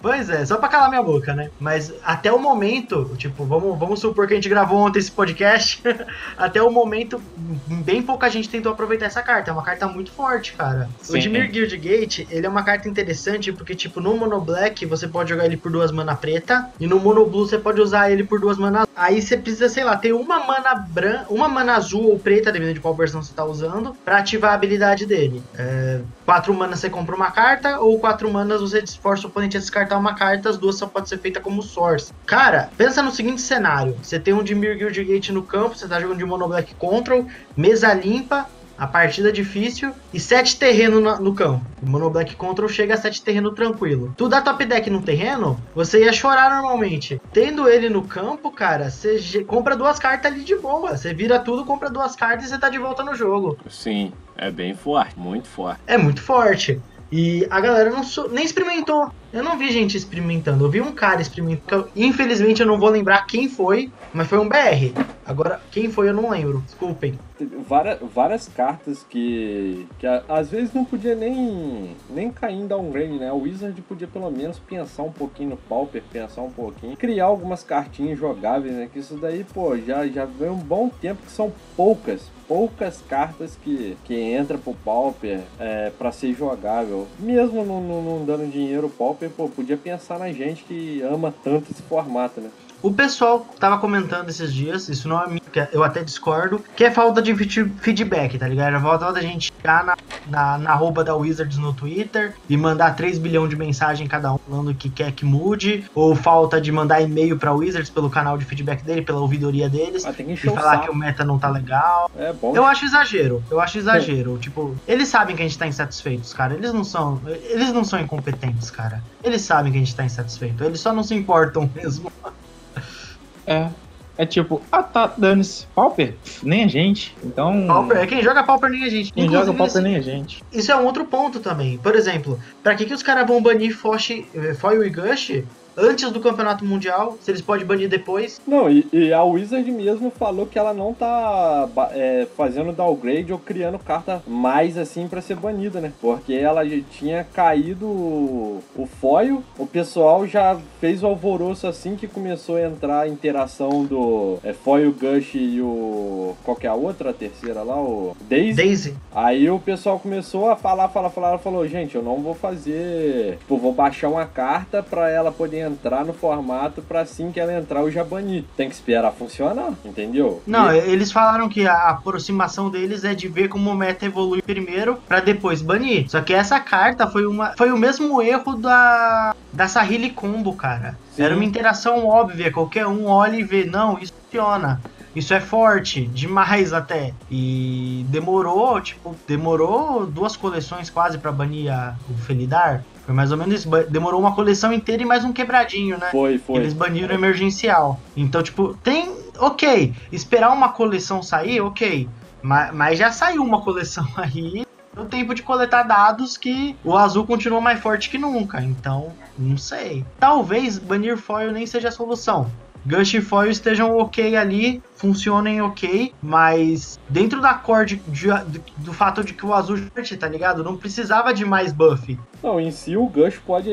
Pois é, só pra calar minha boca, né? Mas até o momento, tipo, vamos, vamos supor que a gente gravou ontem esse podcast. até o momento, bem pouca gente tentou aproveitar essa carta. É uma carta muito forte, cara. Sim. O Dimir Guildgate, ele é uma carta interessante porque, tipo, no Mono Black você pode jogar ele por duas mana preta. E no Mono Blue você pode usar ele por duas mana. Aí você precisa, sei lá, ter uma mana branca, uma mana azul ou preta, dependendo de qual versão você tá usando, pra ativar a habilidade dele. É, quatro manas você compra uma carta, ou quatro manas você força o oponente a descartar uma carta, as duas só pode ser feita como source. Cara, pensa no seguinte cenário: você tem um Dimir Guildgate no campo, você tá jogando de Mono Black Control, mesa limpa, a partida difícil e sete terreno na- no campo. O Mono Black Control chega a sete terreno tranquilo. Tu dá top deck no terreno, você ia chorar normalmente. Tendo ele no campo, cara, você compra duas cartas ali de boa. Você vira tudo, compra duas cartas e você tá de volta no jogo. Sim, é bem forte, muito forte. É muito forte. E a galera não sou- nem experimentou. Eu não vi gente experimentando. Eu vi um cara experimentando. Infelizmente eu não vou lembrar quem foi, mas foi um BR. Agora, quem foi eu não lembro. Desculpem. Várias, várias cartas que, que a- às vezes não podia nem, nem cair em downgrade, né? O Wizard podia pelo menos pensar um pouquinho no Pauper, pensar um pouquinho, criar algumas cartinhas jogáveis, né? Que isso daí, pô, já, já vem um bom tempo que são poucas, poucas cartas que, que entra pro Pauper é, para ser jogável. Mesmo não, não, não dando dinheiro, o Pauper, pô, podia pensar na gente que ama tanto esse formato, né? O pessoal tava comentando esses dias, isso não é minha, que eu até discordo, que é falta de feed- feedback, tá ligado? É falta da gente chegar na, na, na arroba da Wizards no Twitter e mandar 3 bilhões de mensagem cada um falando que quer que mude, ou falta de mandar e-mail pra Wizards pelo canal de feedback dele, pela ouvidoria deles, Ah, e o falar que o meta não tá legal. É bom. Eu acho exagero, eu acho exagero. Tipo, eles sabem que a gente tá insatisfeitos, cara. Eles não são. Eles não são incompetentes, cara. Eles sabem que a gente tá insatisfeito. Eles só não se importam mesmo. É. É tipo, ah tá, dane-se. Pauper? Nem a gente. Então. Pauper, é quem joga Pauper nem a gente. Quem Inclusive, joga Pauper esse- nem a gente. Isso é um outro ponto também. Por exemplo, pra que, que os caras vão banir Fosh, eh, Foil e Gush antes do campeonato mundial? Se eles podem banir depois? Não, e, e a Wizard mesmo falou que ela não tá é, fazendo downgrade ou criando carta mais assim pra ser banida, né? Porque ela já tinha caído o foil, o pessoal já fez o alvoroço assim que começou a entrar a interação do é, foil Gush e o. Qual que é a outra, a terceira lá? O Daisy. Daisy. Aí o pessoal começou a falar, falar, falar, falou, gente, eu não vou fazer, tipo, vou baixar uma carta pra ela poder entrar no formato pra assim que ela entrar eu já banir. Tem que esperar funcionar, entendeu? Não, E- eles falaram que a aproximação deles é de ver como o meta evolui primeiro pra depois banir. Só que essa carta foi uma foi o mesmo erro da da Sahili Combo, cara. Sim. Era uma interação óbvia, qualquer um olha e vê, não, isso funciona. Isso é forte, demais até. E demorou, tipo, demorou duas coleções quase pra banir a- o Felidar. Foi mais ou menos isso. Demorou uma coleção inteira e mais um quebradinho, né? Foi, foi. Eles baniram emergencial. Então, tipo, tem. Ok. Esperar uma coleção sair, ok. Mas, mas já saiu uma coleção aí. o tempo de coletar dados que o azul continua mais forte que nunca. Então, não sei. Talvez banir foil nem seja a solução. Gush e Foil estejam ok ali, funcionem ok, mas dentro da core do, do, fato de que o azul tá ligado? Não precisava de mais buff. Não, em si o Gush pode.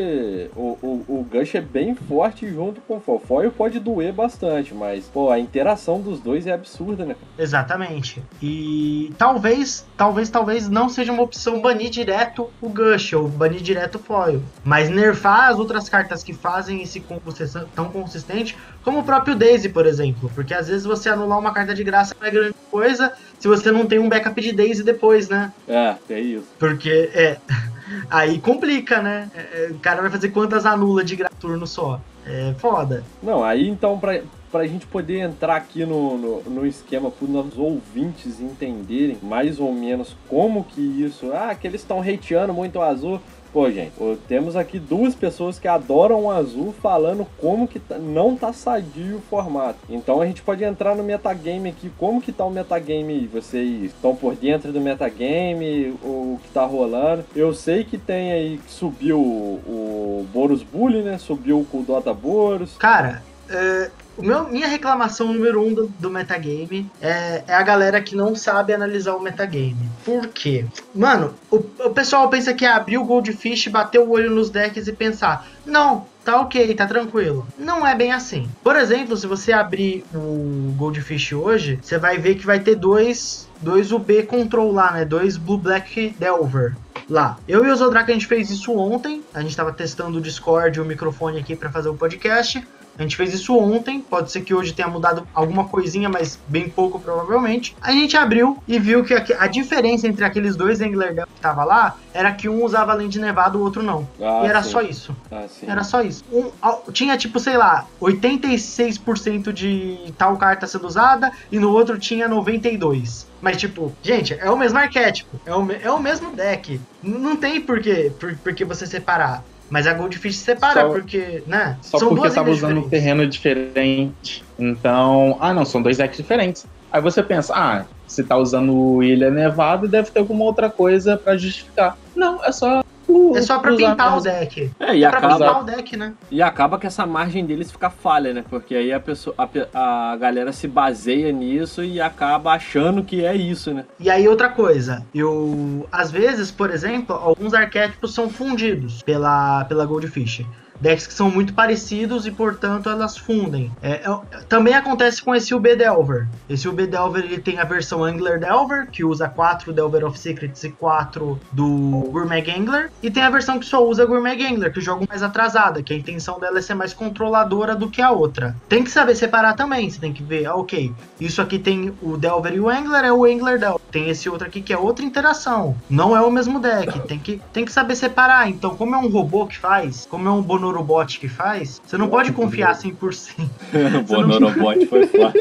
O, o, o Gush é bem forte junto com o Foil. Foil pode doer bastante, mas, pô, a interação dos dois é absurda, né? Exatamente. E talvez, talvez, talvez não seja uma opção banir direto o Gush ou banir direto o Foil. Mas nerfar as outras cartas que fazem esse composição tão consistente, como o próprio Daisy, por exemplo. Porque às vezes você anular uma carta de graça não é grande coisa se você não tem um backup de Daisy depois, né? É, é isso. Porque, é. Aí complica, né? É, é, o cara vai fazer quantas anula de turno só? É foda. Não, aí então, pra, pra gente poder entrar aqui no, no, no esquema, para os nossos ouvintes entenderem mais ou menos como que isso. Ah, que eles estão hateando muito o azul. Pô, gente, temos aqui duas pessoas que adoram o azul falando como que tá, não tá sadio o formato. Então a gente pode entrar no metagame aqui. Como que tá o metagame? Vocês estão por dentro do metagame? O que tá rolando? Eu sei que tem aí que subiu o, o Boros Bully, né? Subiu o Dota Boros. Cara, é, o meu, minha reclamação número um do, do metagame é, é, a galera que não sabe analisar o metagame. Por quê? Mano, o, o pessoal pensa que é abrir o Goldfish, bater o olho nos decks e pensar: não, tá ok, tá tranquilo. Não é bem assim. Por exemplo, se você abrir o Goldfish hoje, você vai ver que vai ter dois, dois UB Control lá, né? Dois Blue Black Delver lá. Eu e o Zodrak a gente fez isso ontem. A gente tava testando o Discord e o microfone aqui para fazer o podcast. A gente fez isso ontem, pode ser que hoje tenha mudado alguma coisinha, mas bem pouco provavelmente. A gente abriu e viu que a, diferença entre aqueles dois Angler que tava lá era que um usava lente nevado, o outro não. Ah, e era sim. só isso. Ah, era só isso. Um, tinha tipo, sei lá, 86% de tal carta sendo usada e no outro tinha 92. Mas, tipo, gente, é o mesmo arquétipo, é o, é o mesmo deck. Não tem por que, por, por que você separar. Mas a Goldfish separa, só, porque, né? Só são porque tava usando um terreno diferente. Então, ah, não, são dois decks diferentes. Aí você pensa, ah, se tá usando Ilha Nevada, deve ter alguma outra coisa para justificar. Não, é só é só pra pintar o deck. É, e é acaba, pintar o deck, né? E acaba que essa margem deles fica falha, né? Porque aí a pessoa, a, a galera se baseia nisso e acaba achando que é isso, né? E aí outra coisa, eu às vezes, por exemplo, alguns arquétipos são fundidos pela pela Goldfish decks que são muito parecidos e, portanto, elas fundem. É, é, também acontece com esse UB Delver. Esse UB Delver ele tem a versão Angler Delver, que usa 4 Delver of Secrets e 4 do Gourmet Gangler, e tem a versão que só usa Gourmet Gangler, que joga mais atrasada, que a intenção dela é ser mais controladora do que a outra. Tem que saber separar também, você tem que ver, ah, ok, isso aqui tem o Delver e o Angler, é o Angler Delver. Tem esse outro aqui que é outra interação, não é o mesmo deck, tem que, tem que saber separar. Então, como é um robô que faz, como é um bono Bonorobot que faz, você não pode confiar 100%. o Bonorobot foi foda.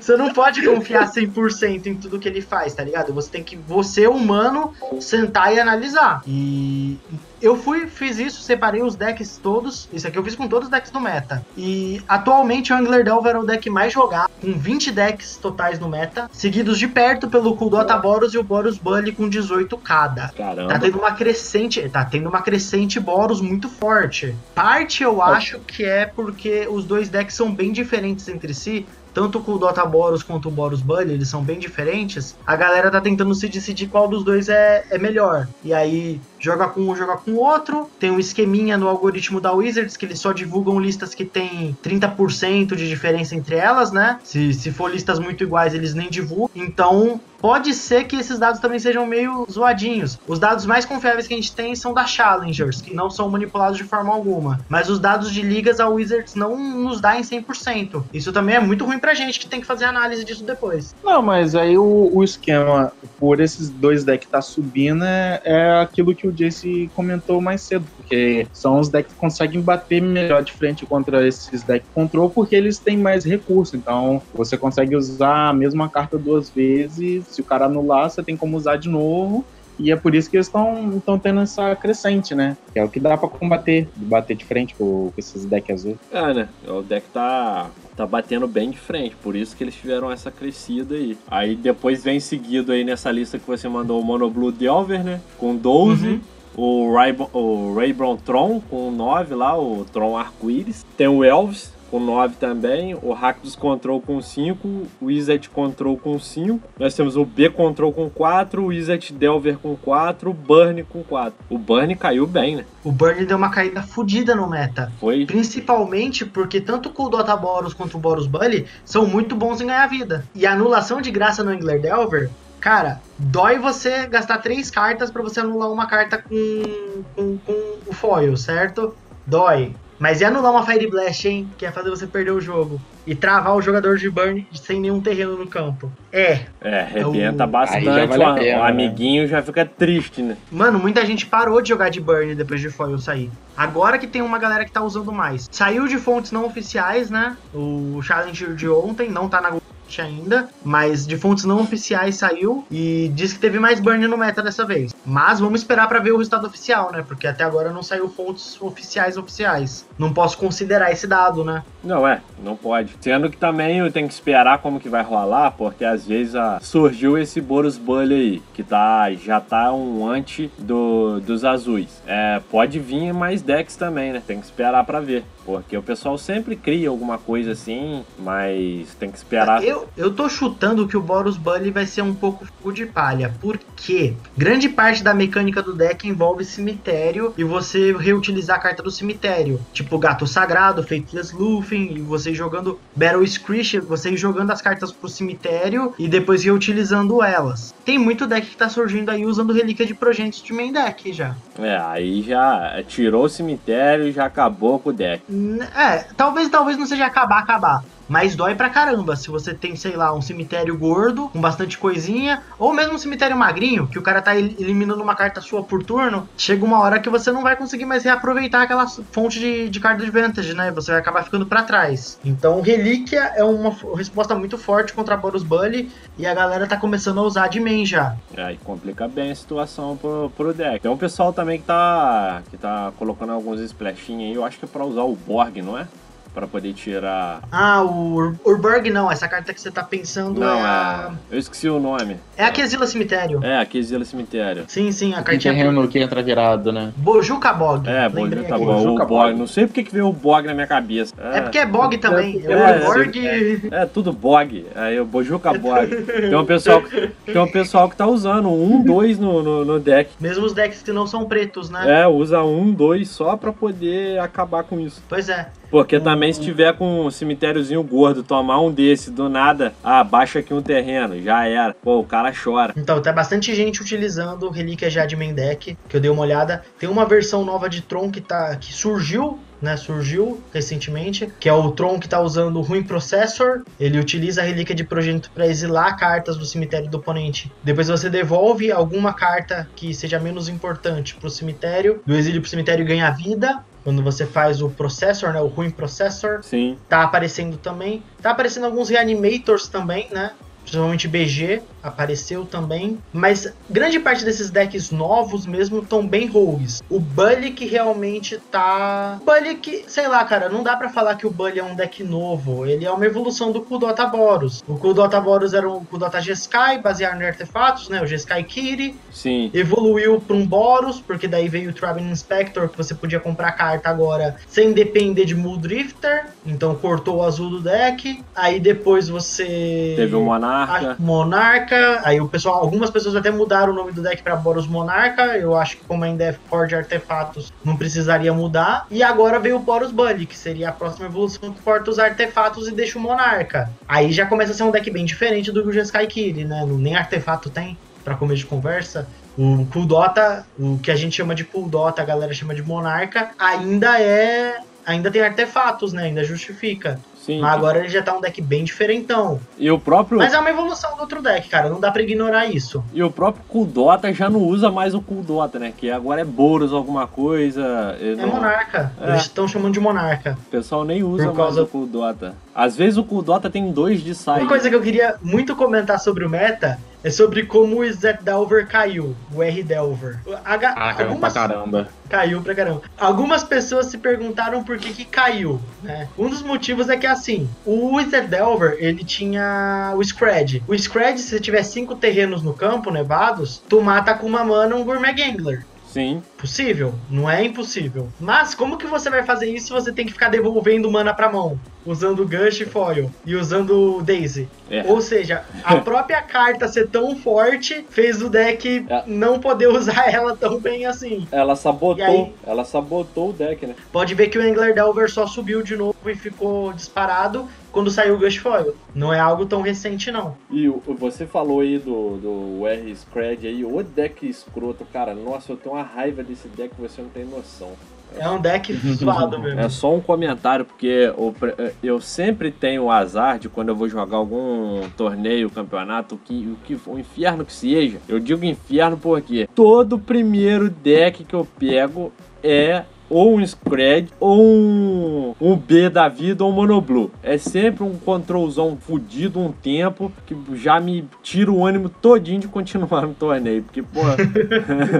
Você não pode confiar 100% em tudo que ele faz, tá ligado? Você tem que, você humano, sentar e analisar. E eu fui, fiz isso, separei os decks todos. Isso aqui eu fiz com todos os decks do meta. E atualmente o Angler Delver é o deck mais jogado, com 20 decks totais no meta, seguidos de perto pelo Kuldota Boros e o Boros Bully com 18 cada. Caramba. Tá tendo uma crescente, tá tendo uma crescente Boros muito forte. Parte eu acho que é porque os dois decks são bem diferentes entre si tanto com o Dota Boros quanto o Boros Bully, eles são bem diferentes, a galera tá tentando se decidir qual dos dois é, é melhor. E aí joga com um, joga com o outro. Tem um esqueminha no algoritmo da Wizards que eles só divulgam listas que tem 30% de diferença entre elas, né? Se, se for listas muito iguais, eles nem divulgam. Então, pode ser que esses dados também sejam meio zoadinhos. Os dados mais confiáveis que a gente tem são da Challengers, que não são manipulados de forma alguma. Mas os dados de ligas a Wizards não nos dá em 100%. Isso também é muito ruim pra gente que tem que fazer análise disso depois. Não, mas aí o, o esquema por esses dois decks tá subindo é, é aquilo que o Jace comentou mais cedo, porque são os decks que conseguem bater melhor de frente contra esses decks control, porque eles têm mais recursos. Então, você consegue usar a mesma carta duas vezes, se o cara anular, você tem como usar de novo E é por isso que eles estão tendo essa crescente, né? Que é o que dá pra combater, bater de frente com, com esses decks azuis. É, né? O deck tá, tá batendo bem de frente, por isso que eles tiveram essa crescida aí. Aí depois vem seguido aí nessa lista que você mandou o Mono Blue Delver, né? Com 12. Uhum. O, Raybon, o Raybron Tron com 9 lá, o Tron Arco-Íris. Tem o Elves com 9 também, o Rakdos Control com 5, o Izzet Control com 5. Nós temos o B Control com 4, o Izzet Delver com 4, o Burn com 4. O Burn caiu bem, né? O Burn deu uma caída fodida no meta. Foi. Principalmente porque tanto o Dota Boros quanto o Boros Bully são muito bons em ganhar vida. E a anulação de graça no Angler Delver, cara, dói você gastar três cartas pra você anular uma carta com, com, com o foil, certo? Dói. Mas e anular uma Fire Blast, hein? Que é fazer você perder o jogo. E travar o jogador de burn sem nenhum terreno no campo. É. É, arrebenta Então, bastante. aí já vale o, pena, o né? amiguinho já fica triste, né? Mano, muita gente parou de jogar de burn depois de foil sair. Agora que tem uma galera que tá usando mais. Saiu de fontes não oficiais, né? O Challenger de ontem não tá na ainda, mas de fontes não oficiais saiu e diz que teve mais burn no meta dessa vez. Mas vamos esperar pra ver o resultado oficial, né? Porque até agora não saiu fontes oficiais oficiais. Não posso considerar esse dado, né? Não, é, não pode. Sendo que também eu tenho que esperar como que vai rolar, porque às vezes ah, surgiu esse Boros Bully aí, que tá, já tá um anti do, dos azuis. É, pode vir mais decks também, né? Tem que esperar pra ver. Porque o pessoal sempre cria alguma coisa assim, mas tem que esperar. Eu, eu tô chutando que o Boros Bully vai ser um pouco fogo de palha, porque grande parte da mecânica do deck envolve cemitério e você reutilizar a carta do cemitério. Tipo Gato Sagrado, Faithless Luffy, e você jogando Battle Screech, você jogando as cartas pro cemitério e depois reutilizando elas. Tem muito deck que tá surgindo aí usando relíquia de progenitos de main deck já. É, aí já tirou o cemitério e já acabou com o deck. É, talvez talvez não seja acabar, acabar. Mas dói pra caramba se você tem, sei lá, um cemitério gordo, com bastante coisinha, ou mesmo um cemitério magrinho, que o cara tá el- eliminando uma carta sua por turno, chega uma hora que você não vai conseguir mais reaproveitar aquela fonte de, de card advantage, né? Você vai acabar ficando pra trás. Então, Relíquia é uma resposta muito forte contra Boros Bully, e a galera tá começando a usar de main já. Aí complica bem a situação pro, pro deck. Tem um pessoal também que tá, que tá colocando alguns splashinhos aí, eu acho que é pra usar o Borg, não é? Pra poder tirar. Ah, o Ur- Urburg não, essa carta que você tá pensando Não, é a... é. Eu esqueci o nome. É a que exila cemitério. É, aqui exila cemitério. Sim, sim, a Tem cartinha... terreno que entra virado, né? Bojuka Bog. É, lembrei Borg tá aqui. bom. O Juca Borg. Bog. Não sei porque que veio o Borg na minha cabeça. É porque é bog também. É, É, é, o Borg. É tudo Bog. Aí o Bojuca Bog. Tem um pessoal, tem um pessoal que tá usando um, dois no, no, no deck. Mesmo os decks que não são pretos, né? É, usa um, dois só pra poder acabar com isso. Pois é. Porque também se tiver com um cemitériozinho gordo, tomar um desse do nada, ah, baixa aqui um terreno, já era. Pô, o cara chora. Então, tá bastante gente utilizando Relíquia já de main deck, que eu dei uma olhada. Tem uma versão nova de Tron que, tá, que surgiu, né? Surgiu recentemente, que é o Tron que tá usando o Ruim Processor. Ele utiliza a Relíquia de Progênito para exilar cartas do cemitério do oponente. Depois você devolve alguma carta que seja menos importante pro cemitério. Do exílio pro cemitério ganha vida. Quando você faz o Processor, né? O Ruim Processor. Sim. tá aparecendo também. Tá aparecendo alguns reanimators também, né? Principalmente BG apareceu também. Mas grande parte desses decks novos mesmo estão bem rogues. O Bully que realmente tá. O Bully que, sei lá, cara, não dá pra falar que o Bully é um deck novo. Ele é uma evolução do Kudota Boros. O Kudota Boros era um Kudota G-Sky, baseado em artefatos, né? O G-Sky Kitty Sim. evoluiu para um Boros, porque daí veio o Traveling Inspector, que você podia comprar carta agora sem depender de Muldrifter, então cortou o azul do deck. Aí depois você Teve o a Monarca. Monarca, aí o pessoal, algumas pessoas até mudaram o nome do deck para Boros Monarca. Eu acho que como ainda é core de artefatos, não precisaria mudar. E agora veio o Boros Bully, que seria a próxima evolução que corta os artefatos e deixa o Monarca. Aí já começa a ser um deck bem diferente do Jeskai Kiri, né? Nem artefato tem para começo de conversa. O Cool Dota, o que a gente chama de Cool Dota, a galera chama de Monarca, ainda é. Ainda tem artefatos, né? Ainda justifica. Sim. Mas agora ele já tá um deck bem diferentão. E o próprio. Mas é uma evolução do outro deck, cara. Não dá pra ignorar isso. E o próprio Kuldota já não usa mais o Kuldota, né? Que agora é Boros alguma coisa. É não- Monarca. É. Eles estão chamando de Monarca. O pessoal nem usa causa- mais o Kuldota. Às vezes o Kuldota tem dois de Uma side. coisa que eu queria muito comentar sobre o meta É sobre como o Zé Delver caiu, o R Delver. A Ah, caiu pra caramba. Caiu pra caramba. Algumas pessoas se perguntaram por que que caiu, né? Um dos motivos é que, assim, o Wizard Delver, ele tinha o Scred. O Scred, se você tiver cinco terrenos no campo, nevados, tu mata com uma mana um Gourmet Gangler. Sim. Possível? Não é impossível. Mas como que você vai fazer isso se você tem que ficar devolvendo mana pra mão? Usando Gush e Foil e usando Daisy. É. Ou seja, a própria carta ser tão forte fez o deck É. não poder usar ela tão bem assim. Ela sabotou. aí? Ela sabotou o deck, né? Pode ver que o Angler Delver só subiu de novo e ficou disparado quando saiu o Gush Foil. Não é algo tão recente, não. E você falou aí do, do R Scred aí, o deck escroto, cara. Nossa, eu tenho uma raiva desse deck que você não tem noção. É um deck suado mesmo. É só um comentário, porque eh, eu sempre tenho o azar de quando eu vou jogar algum torneio, campeonato, o que, o que o inferno que seja. Eu digo inferno porque todo primeiro deck que eu pego é ou um Scred ou um, um B da vida ou um Monoblue. É sempre um controlzão fudido um tempo que já me tira o ânimo todinho de continuar no torneio. Porque, pô.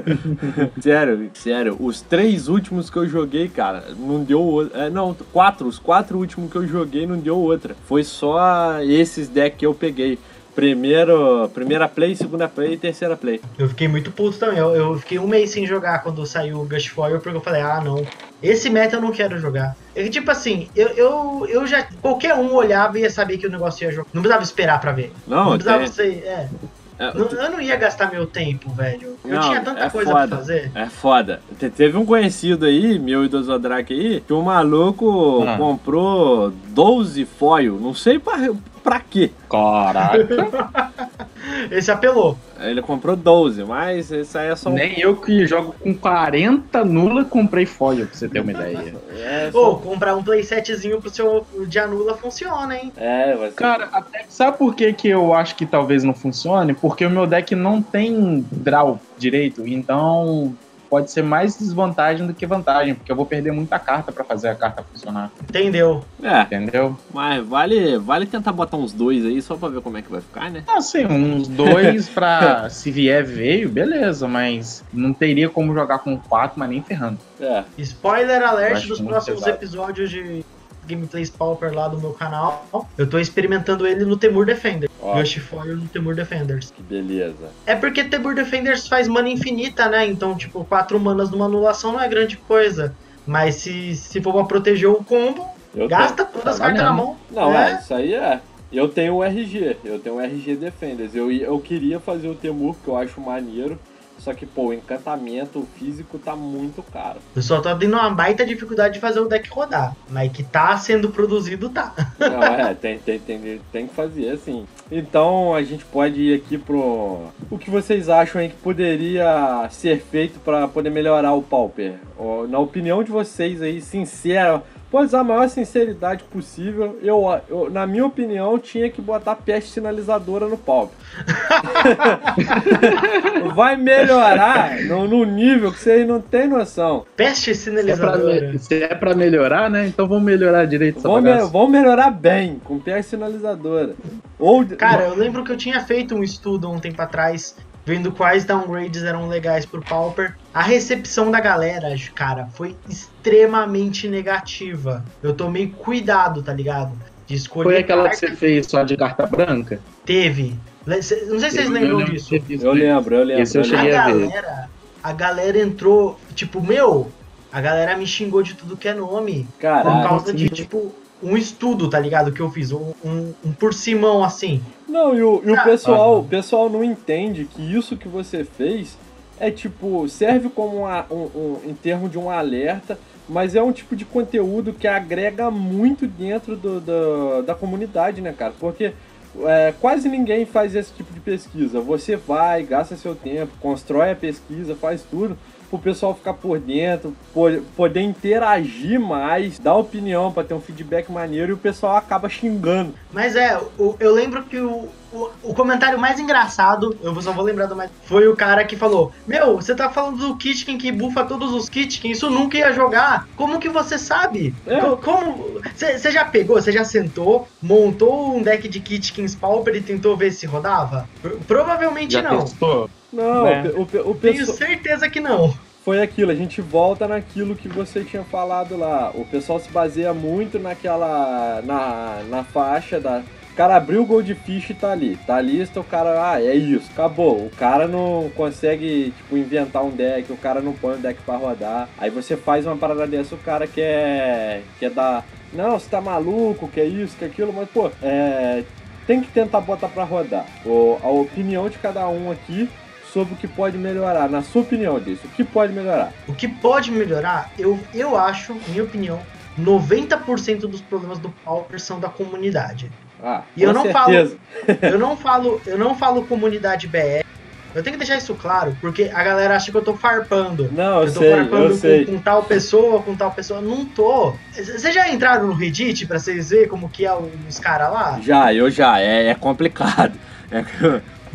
sério, sério, os três últimos que eu joguei, cara, não deu outra. É, não, quatro, os quatro últimos que eu joguei não deu outra. Foi só esses decks que eu peguei. Primeiro, primeira play, segunda play e terceira play. Eu fiquei muito puto também. Eu, eu fiquei um mês sem jogar quando saiu o Gush Foil, porque eu falei, ah, não. Esse meta eu não quero jogar. É que, tipo assim, eu, eu, eu já. Qualquer um olhava e ia saber que o negócio ia jogar. Não precisava esperar pra ver. Não, precisava tem- ser. É. É, Não- eu não ia gastar meu tempo, velho. Eu Não, tinha tanta é coisa foda. pra fazer. É foda. Te- Teve um conhecido aí, meu e do Zodrake aí, que o maluco Ah. comprou 12 foil. Não sei pra, pra quê. Caraca. Esse apelou. Ele comprou 12, mas isso aí é só um. Nem eu que jogo com 40 nula comprei foil, pra você ter uma ideia. É, só... comprar um playsetzinho pro seu de anula funciona, hein? é vai ser- Cara, até, sabe por que, que eu acho que talvez não funcione? Porque o meu deck não tem draw direito, então pode ser mais desvantagem do que vantagem, porque eu vou perder muita carta pra fazer a carta funcionar, Entendeu? É, entendeu? mas vale, vale tentar botar uns dois aí só pra ver como é que vai ficar, né? Assim, uns dois pra se vier veio, beleza, mas não teria como jogar com quatro, mas nem ferrando. É. Spoiler alert dos próximos pesado. episódios de Gameplays Pauper lá do meu canal. Eu tô experimentando ele no Temur Defender. Ó, Gush Foil no Temur Defenders. que beleza. É porque Temur Defenders faz mana infinita, né? Então, tipo, quatro manas numa anulação não é grande coisa. Mas se, se for pra proteger o combo, Eu gasta todas as Tá cartas na mão. Não, É. é, isso aí é. Eu tenho o RG, eu tenho o RG Defenders. Eu, eu queria fazer o Temur, que eu acho maneiro. Só que, pô, o encantamento físico tá muito caro. Eu só tô tendo uma baita dificuldade de fazer o deck rodar. Mas que tá sendo produzido, tá. Não, é, tem, tem, tem, tem que fazer assim. Então a gente pode ir aqui pro. O que vocês acham aí que poderia ser feito pra poder melhorar o Pauper? Na opinião de vocês aí, sincera, usar a maior sinceridade possível. Eu, eu, na minha opinião, tinha que botar peste sinalizadora no Pauper. Vai melhorar no, no nível que vocês não têm noção. Peste Se é, sinalizadora. se é pra melhorar, né? Então vamos melhorar direito essa me, bagaça. vão melhorar bem com peste sinalizadora. Ou, Cara, eu lembro que eu tinha feito um estudo há um tempo atrás, vendo quais downgrades eram legais pro Pauper. A recepção da galera, cara, foi extremamente negativa. Eu tomei cuidado, tá ligado? De escolher. Foi aquela que carta você fez só de carta branca? Teve. Não sei se vocês Eu lembram lembro disso. eu lembro, eu lembro. Esse eu. A cheguei a ver. galera, a galera entrou, tipo, meu, a galera me xingou de tudo que é nome. Por Caralho. causa de, sim. tipo, um estudo, tá ligado? Que eu fiz. Um, um, um por cimão, assim. Não, e o, e o Ah, pessoal, o pessoal não entende que isso que você fez é tipo, serve como uma- um, um- em termo de um alerta, mas é um tipo de conteúdo que agrega muito dentro do, do- da comunidade, né, cara? Porque é, quase ninguém faz esse tipo de pesquisa. Você vai, gasta seu tempo, constrói a pesquisa, faz tudo. Pro pessoal ficar por dentro, po- poder interagir mais, dar opinião pra ter um feedback maneiro e o pessoal acaba xingando. Mas é, o- eu lembro que o, o, o comentário mais engraçado, eu só vou lembrar do mais, foi o cara que falou: Meu, você tá falando do Kitchen que bufa todos os Kitchen, isso nunca ia jogar. Como que você sabe? É. Co- Como. Você já pegou, você já sentou, montou um deck de Kitchens Pauper e tentou ver se rodava? Pro- Provavelmente Já não. testou? Não, Né? o, o, o Tenho pessoal. certeza que não. Foi aquilo, a gente volta naquilo que você tinha falado lá. O pessoal se baseia muito naquela. na, na faixa da. O cara abriu o Goldfish e tá ali. Tá lista, o cara, ah, é isso, acabou. O cara não consegue, tipo, inventar um deck, o cara não põe um deck pra rodar. Aí você faz uma parada dessa, o cara quer. quer dar. Não, você tá maluco, que é isso, que é aquilo, mas, pô, é. Tem que tentar botar pra rodar. A opinião de cada um aqui sobre o que pode melhorar. Na sua opinião disso, o que pode melhorar? O que pode melhorar, eu, eu acho, minha opinião, 90% dos problemas do Pauper são da comunidade. Ah, E eu não certeza. eu não falo, eu não falo comunidade BR. Eu tenho que deixar isso claro, porque a galera acha que eu tô farpando. Não, eu, Eu tô sei, farpando eu com, sei. com tal pessoa, com tal pessoa. Não tô. Vocês já entraram no Reddit pra vocês verem como que é os caras lá? Já, eu já, é, é complicado. É,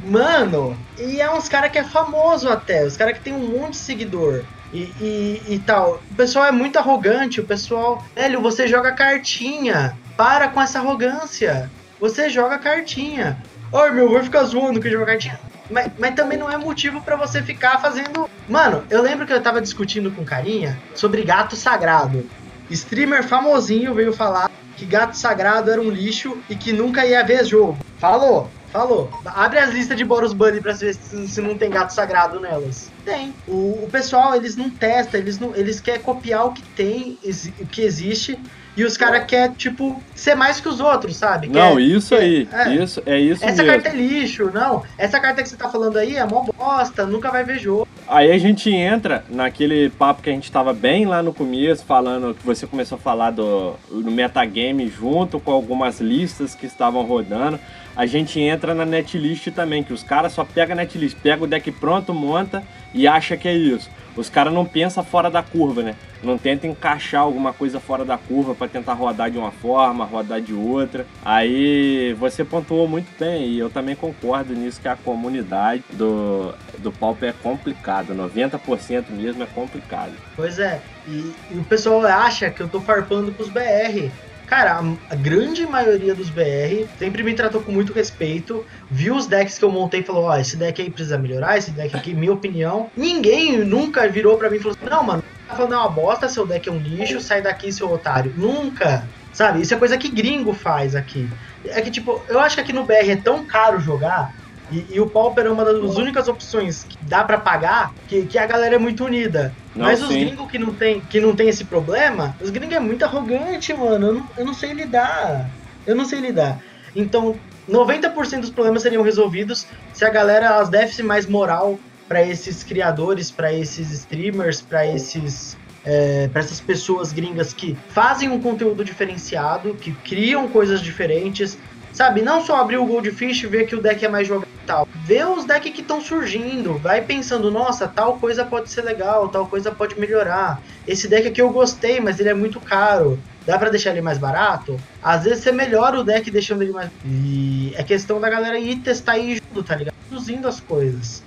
Mano, e é uns caras que é famoso até, os caras que tem um monte de seguidor. E, e, e tal. O pessoal é muito arrogante, o pessoal. Velho, você joga cartinha. Para com essa arrogância. Você joga cartinha. Ai meu, vai ficar zoando que joga cartinha. Mas, mas também não é motivo pra você ficar fazendo. Mano, eu lembro que eu tava discutindo com carinha sobre gato sagrado. Streamer famosinho veio falar que gato sagrado era um lixo e que nunca ia ver jogo. Falou, falou. Abre as listas de Boros Bunny pra ver se, se não tem gato sagrado nelas. Tem. O, o pessoal, eles não testam, eles não, eles querem copiar o que tem, o que existe. E os caras querem, tipo, ser mais que os outros, sabe? não, Quer- isso quer- aí, é. isso, é isso Essa mesmo. carta é lixo, não. Essa carta que você tá falando aí é mó bosta, nunca vai ver jogo. Aí a gente entra naquele papo que a gente tava bem lá no começo, falando que você começou a falar do, do metagame junto com algumas listas que estavam rodando. A gente entra na netlist também, que os caras só pegam a netlist, pega o deck pronto, monta e acha que é isso. Os caras não pensam fora da curva, né? Não tenta encaixar alguma coisa fora da curva para tentar rodar de uma forma, rodar de outra. Aí você pontuou muito bem e eu também concordo nisso que a comunidade do, do Pauper é complicada. 90% mesmo é complicado. Pois é, e, e o pessoal acha que eu tô farpando com os BR. Cara, a, grande maioria dos BR sempre me tratou com muito respeito, viu os decks que eu montei e falou: Ó, esse deck aí precisa melhorar, esse deck aqui, minha opinião. Ninguém nunca virou pra mim e falou assim: Não, mano, tá falando é uma bosta, seu deck é um lixo, sai daqui, seu otário. Nunca, sabe? Isso é coisa que gringo faz aqui. É que, tipo, eu acho que aqui no BR é tão caro jogar. E, e o Pauper é uma das únicas opções que dá pra pagar que, que a galera é muito unida. Não, Mas os sim. gringos que não tem, que não tem esse problema, os gringos é muito arrogante, mano. Eu não, eu não sei lidar. Eu não sei lidar. Então, 90% dos problemas seriam resolvidos se a galera elas desse mais moral pra esses criadores, pra esses streamers, pra esses é, para essas pessoas gringas que fazem um conteúdo diferenciado, que criam coisas diferentes, sabe? Não só abrir o Goldfish e ver que o deck é mais jogado e tal. Vê os decks que estão surgindo, vai pensando, nossa, tal coisa pode ser legal, tal coisa pode melhorar. Esse deck aqui eu gostei, mas ele é muito caro. Dá pra deixar ele mais barato? Às vezes você melhora o deck deixando ele mais. E é questão da galera ir testar e ir junto, tá ligado? Produzindo as coisas.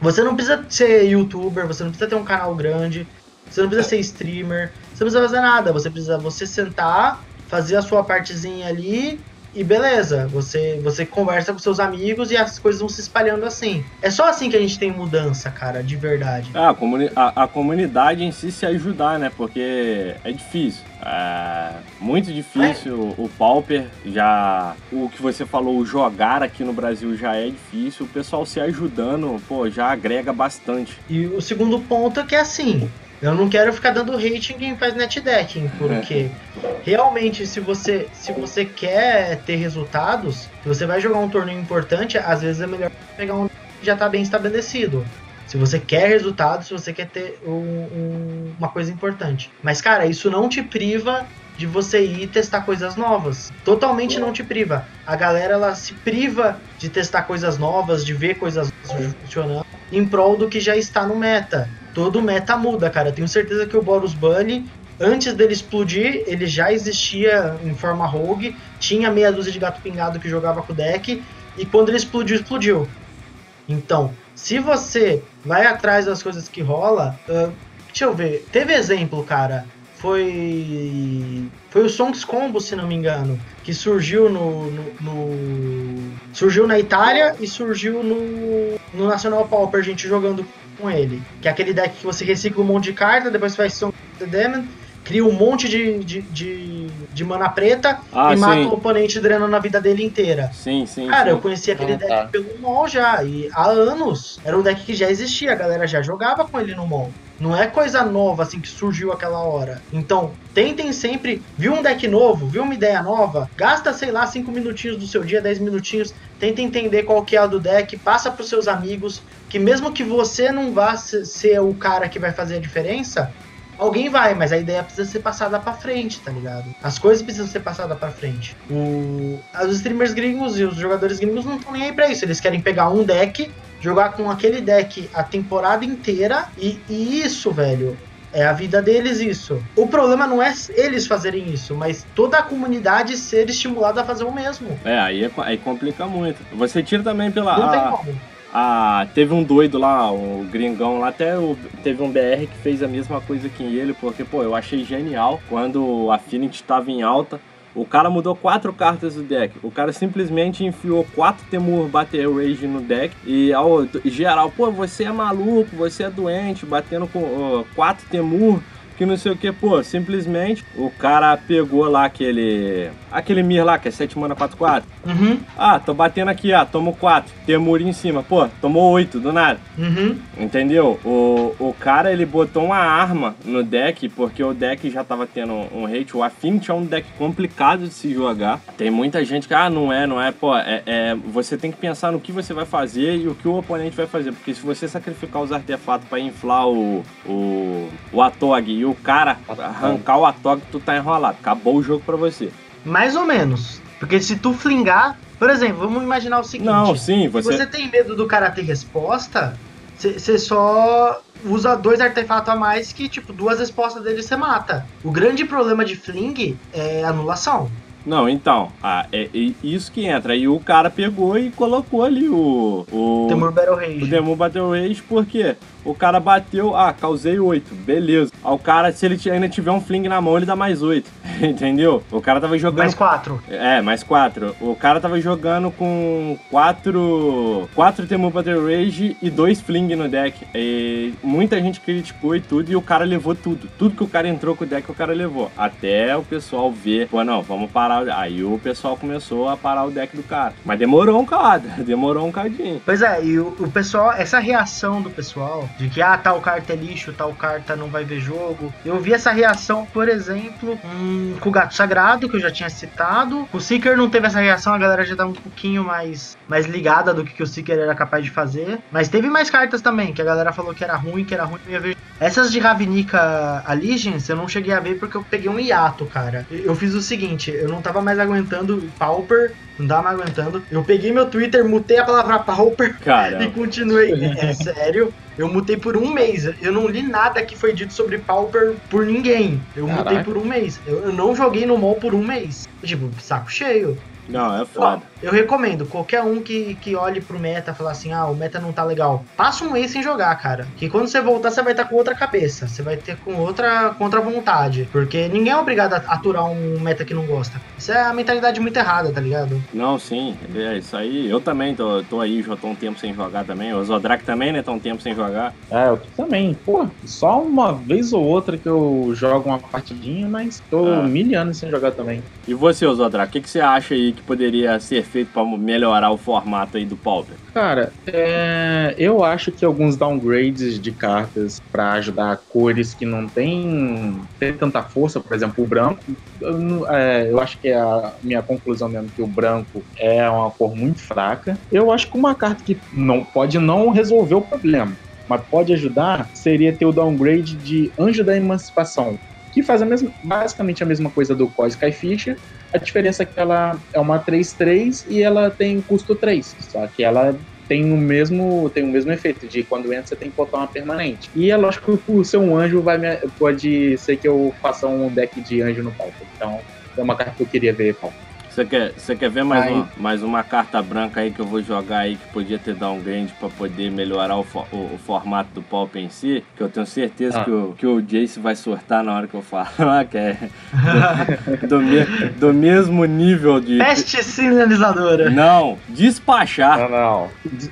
Você não precisa ser youtuber, você não precisa ter um canal grande, você não precisa ser streamer, você não precisa fazer nada. Você precisa você sentar, fazer a sua partezinha ali e beleza. Você, você conversa com seus amigos e as coisas vão se espalhando assim. É só assim que a gente tem mudança, cara, de verdade. Ah, a, comuni- a- a comunidade em si se ajudar, né? Porque é difícil. É muito difícil. O Pauper já. O que você falou, o jogar aqui no Brasil já é difícil. O pessoal se ajudando, pô, já agrega bastante. E o segundo ponto é que assim. Eu não quero ficar dando hate em quem faz netdecking, porque realmente se você se você quer ter resultados, se você vai jogar um torneio importante, às vezes é melhor pegar um que já tá bem estabelecido. Se você quer resultados, se você quer ter um- um- uma coisa importante. Mas, cara, isso não te priva de você ir testar coisas novas. Totalmente não te priva. A galera, ela se priva de testar coisas novas, de ver coisas novas funcionando, em prol do que já está no meta. Todo meta muda, cara. Tenho certeza que o Boros Bunny, antes dele explodir, ele já existia em forma rogue, tinha meia dúzia de gato pingado que jogava com o deck, e quando ele explodiu, explodiu. Então, se você vai atrás das coisas que rola, uh, deixa eu ver, teve exemplo, cara. Foi. Foi o Songs Combo, se não me engano. Que surgiu no. no, no surgiu na Itália e surgiu no, no National Pauper, gente jogando com ele. Que é aquele deck que você recicla um monte de carta, depois faz Song of the Demon, cria um monte de, de, de, de mana preta Ah, e mata sim. o oponente drenando a vida dele inteira. Sim, sim. Cara, sim. eu conheci aquele Ah, deck tá. pelo MOL já, e há anos. Era um deck que já existia, a galera já jogava com ele no MOL. Não é coisa nova assim que surgiu aquela hora. Então, tentem sempre, viu um deck novo, viu uma ideia nova, gasta, sei lá, 5 minutinhos do seu dia, 10 minutinhos, tenta entender qual que é a do deck, passa pros seus amigos, que mesmo que você não vá se- ser o cara que vai fazer a diferença, Alguém vai, mas a ideia precisa ser passada pra frente, tá ligado? As coisas precisam ser passadas pra frente. O... Os streamers gringos e os jogadores gringos não estão nem aí pra isso. Eles querem pegar um deck, jogar com aquele deck a temporada inteira e, e isso, velho. É a vida deles isso. O problema não é eles fazerem isso, mas toda a comunidade ser estimulada a fazer o mesmo. É, aí, é aí complica muito. Você tira também pela. Não a- tem como. A- teve um doido lá, o gringão lá, até o- teve um BR que fez a mesma coisa que ele, porque, pô, eu achei genial quando a Affinity tava em alta. O cara mudou quatro cartas do deck. O cara simplesmente enfiou quatro Temur Battle Rage no deck. E ao geral, pô, você é maluco, você é doente, batendo com ó, quatro Temur, que não sei o que, pô. Simplesmente o cara pegou lá aquele. Aquele Mir lá, que é 7 mana 4-4. Uhum, Ah, tô batendo aqui, ah, tomo 4. Temur em cima. Pô, tomou 8 do nada. uhum. Entendeu? O, o cara, ele botou uma arma no deck, porque o deck já tava tendo um hate. O Affinity é um deck complicado de se jogar. Tem muita gente que, ah, não é, não é. Pô, é, é- você tem que pensar no que você vai fazer e o que o oponente vai fazer. Porque se você sacrificar os artefatos pra inflar o, o, o Atog e o cara arrancar o Atog, tu tá enrolado. Acabou o jogo pra você. Mais ou menos. Porque se tu flingar. Por exemplo, vamos imaginar o seguinte. Não, sim, Se você. você tem medo do cara ter resposta, você só usa dois artefatos a mais que, tipo, duas respostas dele você mata. O grande problema de fling é anulação. Não, então, ah, é, é isso que entra. Aí o cara pegou e colocou ali o. O, Temur Battle o Rage. Demon Battle Rage, porque o cara bateu, ah, causei 8, beleza. Aí o cara, se ele ainda tiver um fling na mão, ele dá mais 8. Entendeu? O cara tava jogando. Mais quatro. É, mais 4. O cara tava jogando com 4. 4 Temur Battle Rage e 2 fling no deck. E muita gente criticou e tudo, e o cara levou tudo. Tudo que o cara entrou com o deck, o cara levou. Até o pessoal ver, pô, não, vamos parar. Aí o pessoal começou a parar o deck do cara. Mas demorou um cado, demorou um cadinho. Pois é, e o, o pessoal, essa reação do pessoal, de que, ah, tal carta é lixo, tal carta não vai ver jogo. Eu vi essa reação, por exemplo, com o Gato Sagrado, que eu já tinha citado. O Seeker não teve essa reação, a galera já tá um pouquinho mais, mais ligada do que, que o Seeker era capaz de fazer. Mas teve mais cartas também, que a galera falou que era ruim, que era ruim, não ia ver. Essas de Ravnica Allegiance eu não cheguei a ver porque eu peguei um hiato, cara. Eu fiz o seguinte, eu não tava mais aguentando Pauper, não tava mais aguentando. Eu peguei meu Twitter, mutei a palavra Pauper e continuei. É, sério, eu mutei por um mês. Eu não li nada que foi dito sobre Pauper por ninguém. Eu mutei Caraca. por um mês. Eu, eu não joguei no mall por um mês. Tipo, saco cheio. Não, é Ó, foda. eu recomendo, qualquer um que, que olhe pro meta e falar assim, ah, o meta não tá legal. Passa um mês sem jogar, cara. Que quando você voltar, você vai estar com outra cabeça. Você vai ter com outra, com outra vontade. Porque ninguém é obrigado a aturar um meta que não gosta. Isso é a mentalidade muito errada, tá ligado? Não, sim, é isso aí. Eu também tô, tô aí, já tô um tempo sem jogar também. O Zodrak também, né? Tá um tempo sem jogar. É, eu também. Pô, só uma vez ou outra que eu jogo uma partidinha, mas tô Ah. mil anos sem jogar também. E você, Zodrak, o que, que você acha aí que poderia ser feito pra melhorar o formato aí do Pauper? Cara, é, eu acho que alguns downgrades de cartas pra ajudar cores que não tem, tem tanta força, por exemplo, o branco, eu, é, eu acho que é a minha conclusão mesmo que o branco é uma cor muito fraca. Eu acho que uma carta que não pode não resolver o problema, mas pode ajudar seria ter o downgrade de Anjo da Emancipação, que faz a mesma, basicamente a mesma coisa do Koi Skyfisher, a diferença é que ela é uma 3-3 e ela tem custo 3. Só que ela tem o mesmo tem o mesmo efeito de quando entra você tem que botar uma permanente. E é lógico que por ser um anjo vai me, pode ser que eu faça um deck de anjo no palco. Então é uma carta que eu queria ver palco. Você quer, você quer ver mais Aí. uma, mais uma carta branca aí que eu vou jogar aí que podia ter downgrade pra poder melhorar o, fo- o- o formato do Pauper em si? Que eu tenho certeza Ah. que, o, que o Jace vai sortar na hora que eu falar, que é do, do, me- do mesmo nível de. Peste sinalizadora. Não, despachar. Não, não.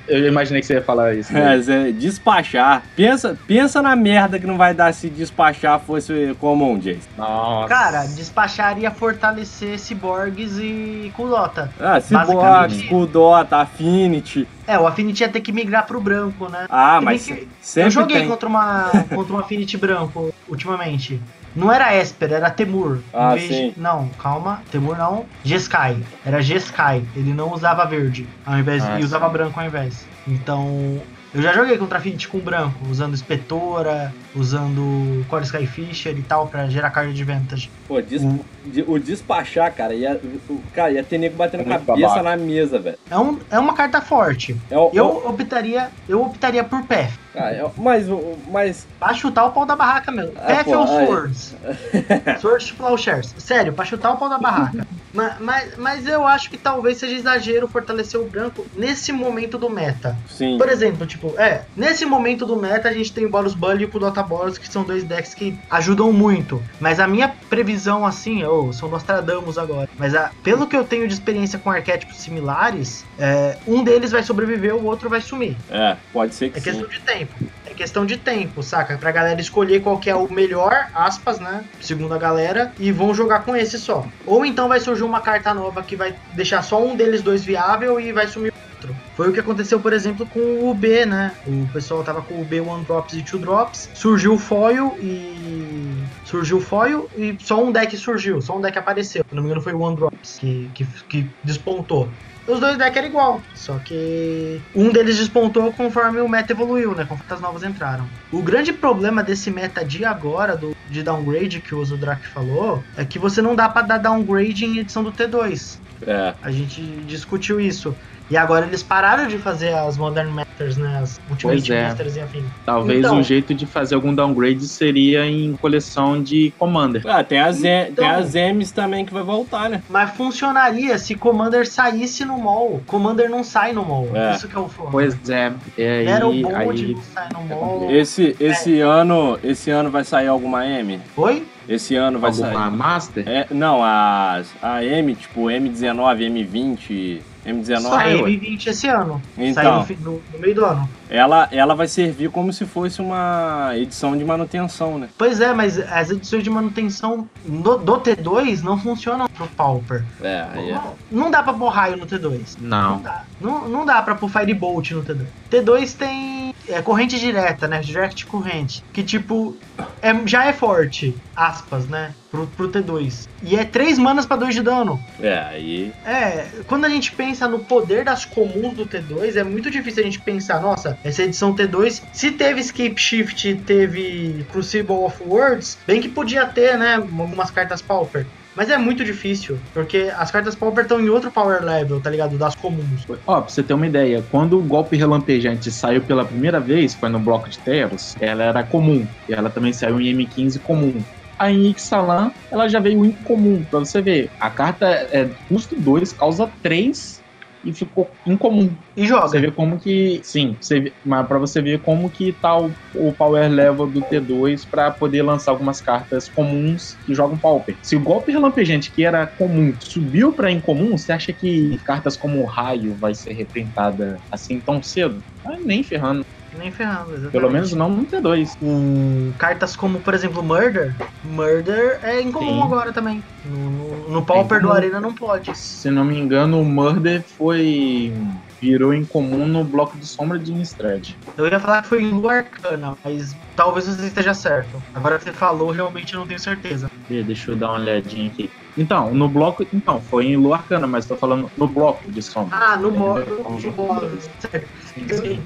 Eu imaginei que você ia falar isso. né? É, despachar. Pensa, pensa na merda que não vai dar se despachar fosse comum, Jace. Nossa. Cara, despacharia fortalecer ciborgues e Kudota. Ah, Cyborg, Basicamente. Skuldota, Affinity. É, o Affinity ia ter que migrar pro branco, né? Ah, Se mas que sempre eu joguei tem. contra, uma, contra um Affinity branco ultimamente. Não era Esper, era Temur. Em Ah, vez de- sim. Não, calma. Temur não. Jeskai. Era Jeskai. Ele não usava verde ao invés Ah, e sim. usava branco ao invés. Então, eu já joguei contra Affinity com branco, usando Espetora, usando Core Skyfisher e tal, pra gerar card de vantage. Pô, des- Hum. de- o despachar, cara, ia, o, cara, ia ter nego batendo Muito cabeça babaca. na mesa, velho. É, um, é uma carta forte. É o, Eu o- optaria, eu optaria por Path. ah, é mas, o- mas, Pra chutar o pau da barraca mesmo. Ah, Path pô, ou. Swords? Swords to Plowshares. Sério, pra chutar o pau da barraca. mas, mas, mas eu acho que talvez seja exagero fortalecer o branco nesse momento do meta. sim. Por exemplo, tipo, é, nesse momento do meta a gente tem o Boros Bully e o Dota Boros, que são dois decks que ajudam muito. Mas a minha previsão, assim, oh, são Nostradamus agora. Mas a- pelo que eu tenho de experiência com arquétipos similares, é, um deles vai sobreviver, o outro vai sumir. É, pode ser que É sim. questão de tempo. É questão de tempo, saca? Pra galera escolher qual que é o melhor, aspas, né? Segundo a galera, e vão jogar com esse só. Ou então vai surgir uma carta nova que vai deixar só um deles dois viável e vai sumir outro. Foi o que aconteceu, por exemplo, com o UB, né? O pessoal tava com o UB One Drops e Two Drops. Surgiu o Foil e. Surgiu o Foil e só um deck surgiu, só um deck apareceu. Se não me engano, foi o One Drops que, que, que despontou. Os dois decks eram igual, só que um deles despontou conforme o meta evoluiu, né? Conforme as novas entraram. O grande problema desse meta de agora, do, de downgrade que o Zodrak falou, é que você não dá pra dar downgrade em edição do T2. É, A gente discutiu isso. E agora eles pararam de fazer as Modern Masters, né? As Ultimate Pois é. Masters e afim. Talvez Então. o jeito de fazer algum downgrade seria em coleção de Commander. ah, tem as, Então. tem as M's também que vai voltar, né? Mas funcionaria se Commander saísse no mall. Commander não sai no mall. É. Isso que é o foda. Pois é. E aí, Era o bonde, aí não sai no mall. Esse, esse ano, esse ano vai sair alguma M? Oi? Esse ano vai alguma sair. Master? É, não, as, a M, tipo M19, M20, M19. Saiu ué. M20 esse ano. Então. Saiu no, no- no meio do ano. Ela, ela vai servir como se fosse uma edição de manutenção, né? Pois é, mas as edições de manutenção do, do T2 não funcionam pro Pauper. É, aí é. Não, não dá pra pôr raio no T2. Não Não. dá. Não, não dá pra pôr Firebolt no T2. T2 tem é, corrente direta, né? Direct corrente. Que tipo, é, já é forte, aspas, né? Pro, pro T2. E é 3 manas pra 2 de dano. É, aí. É, quando a gente pensa no poder das comuns do T2, é muito difícil a gente pensar, nossa, essa edição T2, se teve Escape Shift, teve Crucible of Words, bem que podia ter, né, algumas cartas Pauper. Mas é muito difícil, porque as cartas Pauper estão em outro power level, tá ligado? Das comuns. Ó, pra você ter uma ideia, quando o golpe relampejante saiu pela primeira vez, foi no bloco de Teros, ela era comum. E ela também saiu em M15 comum. A em Ixalan, ela já veio em comum, pra você ver. A carta é custo 2, causa 3 e ficou incomum. E joga. Você vê como que. Sim, você vê- mas pra você ver como que tá o, o power level do T2 pra poder lançar algumas cartas comuns que jogam pauper. Se o golpe relampejante, que era comum, subiu pra incomum, você acha que cartas como o raio vai ser reprintada assim tão cedo? Ah, nem ferrando. Nem ferrando, exatamente. Pelo menos não no T2. Com cartas como, por exemplo, Murder. Murder é incomum Sim. agora também. No, no, no Pauper do. Arena não pode. Se não me engano, o Murder foi. virou incomum no bloco de sombra de Innistrad. Eu ia falar que foi em Lua Arcana, mas talvez você esteja certo. Agora que você falou, realmente eu não tenho certeza. Deixa eu dar uma olhadinha aqui. Então, no bloco. Então, foi em Lua Arcana, mas tô falando no bloco de sombra. Ah, no modo.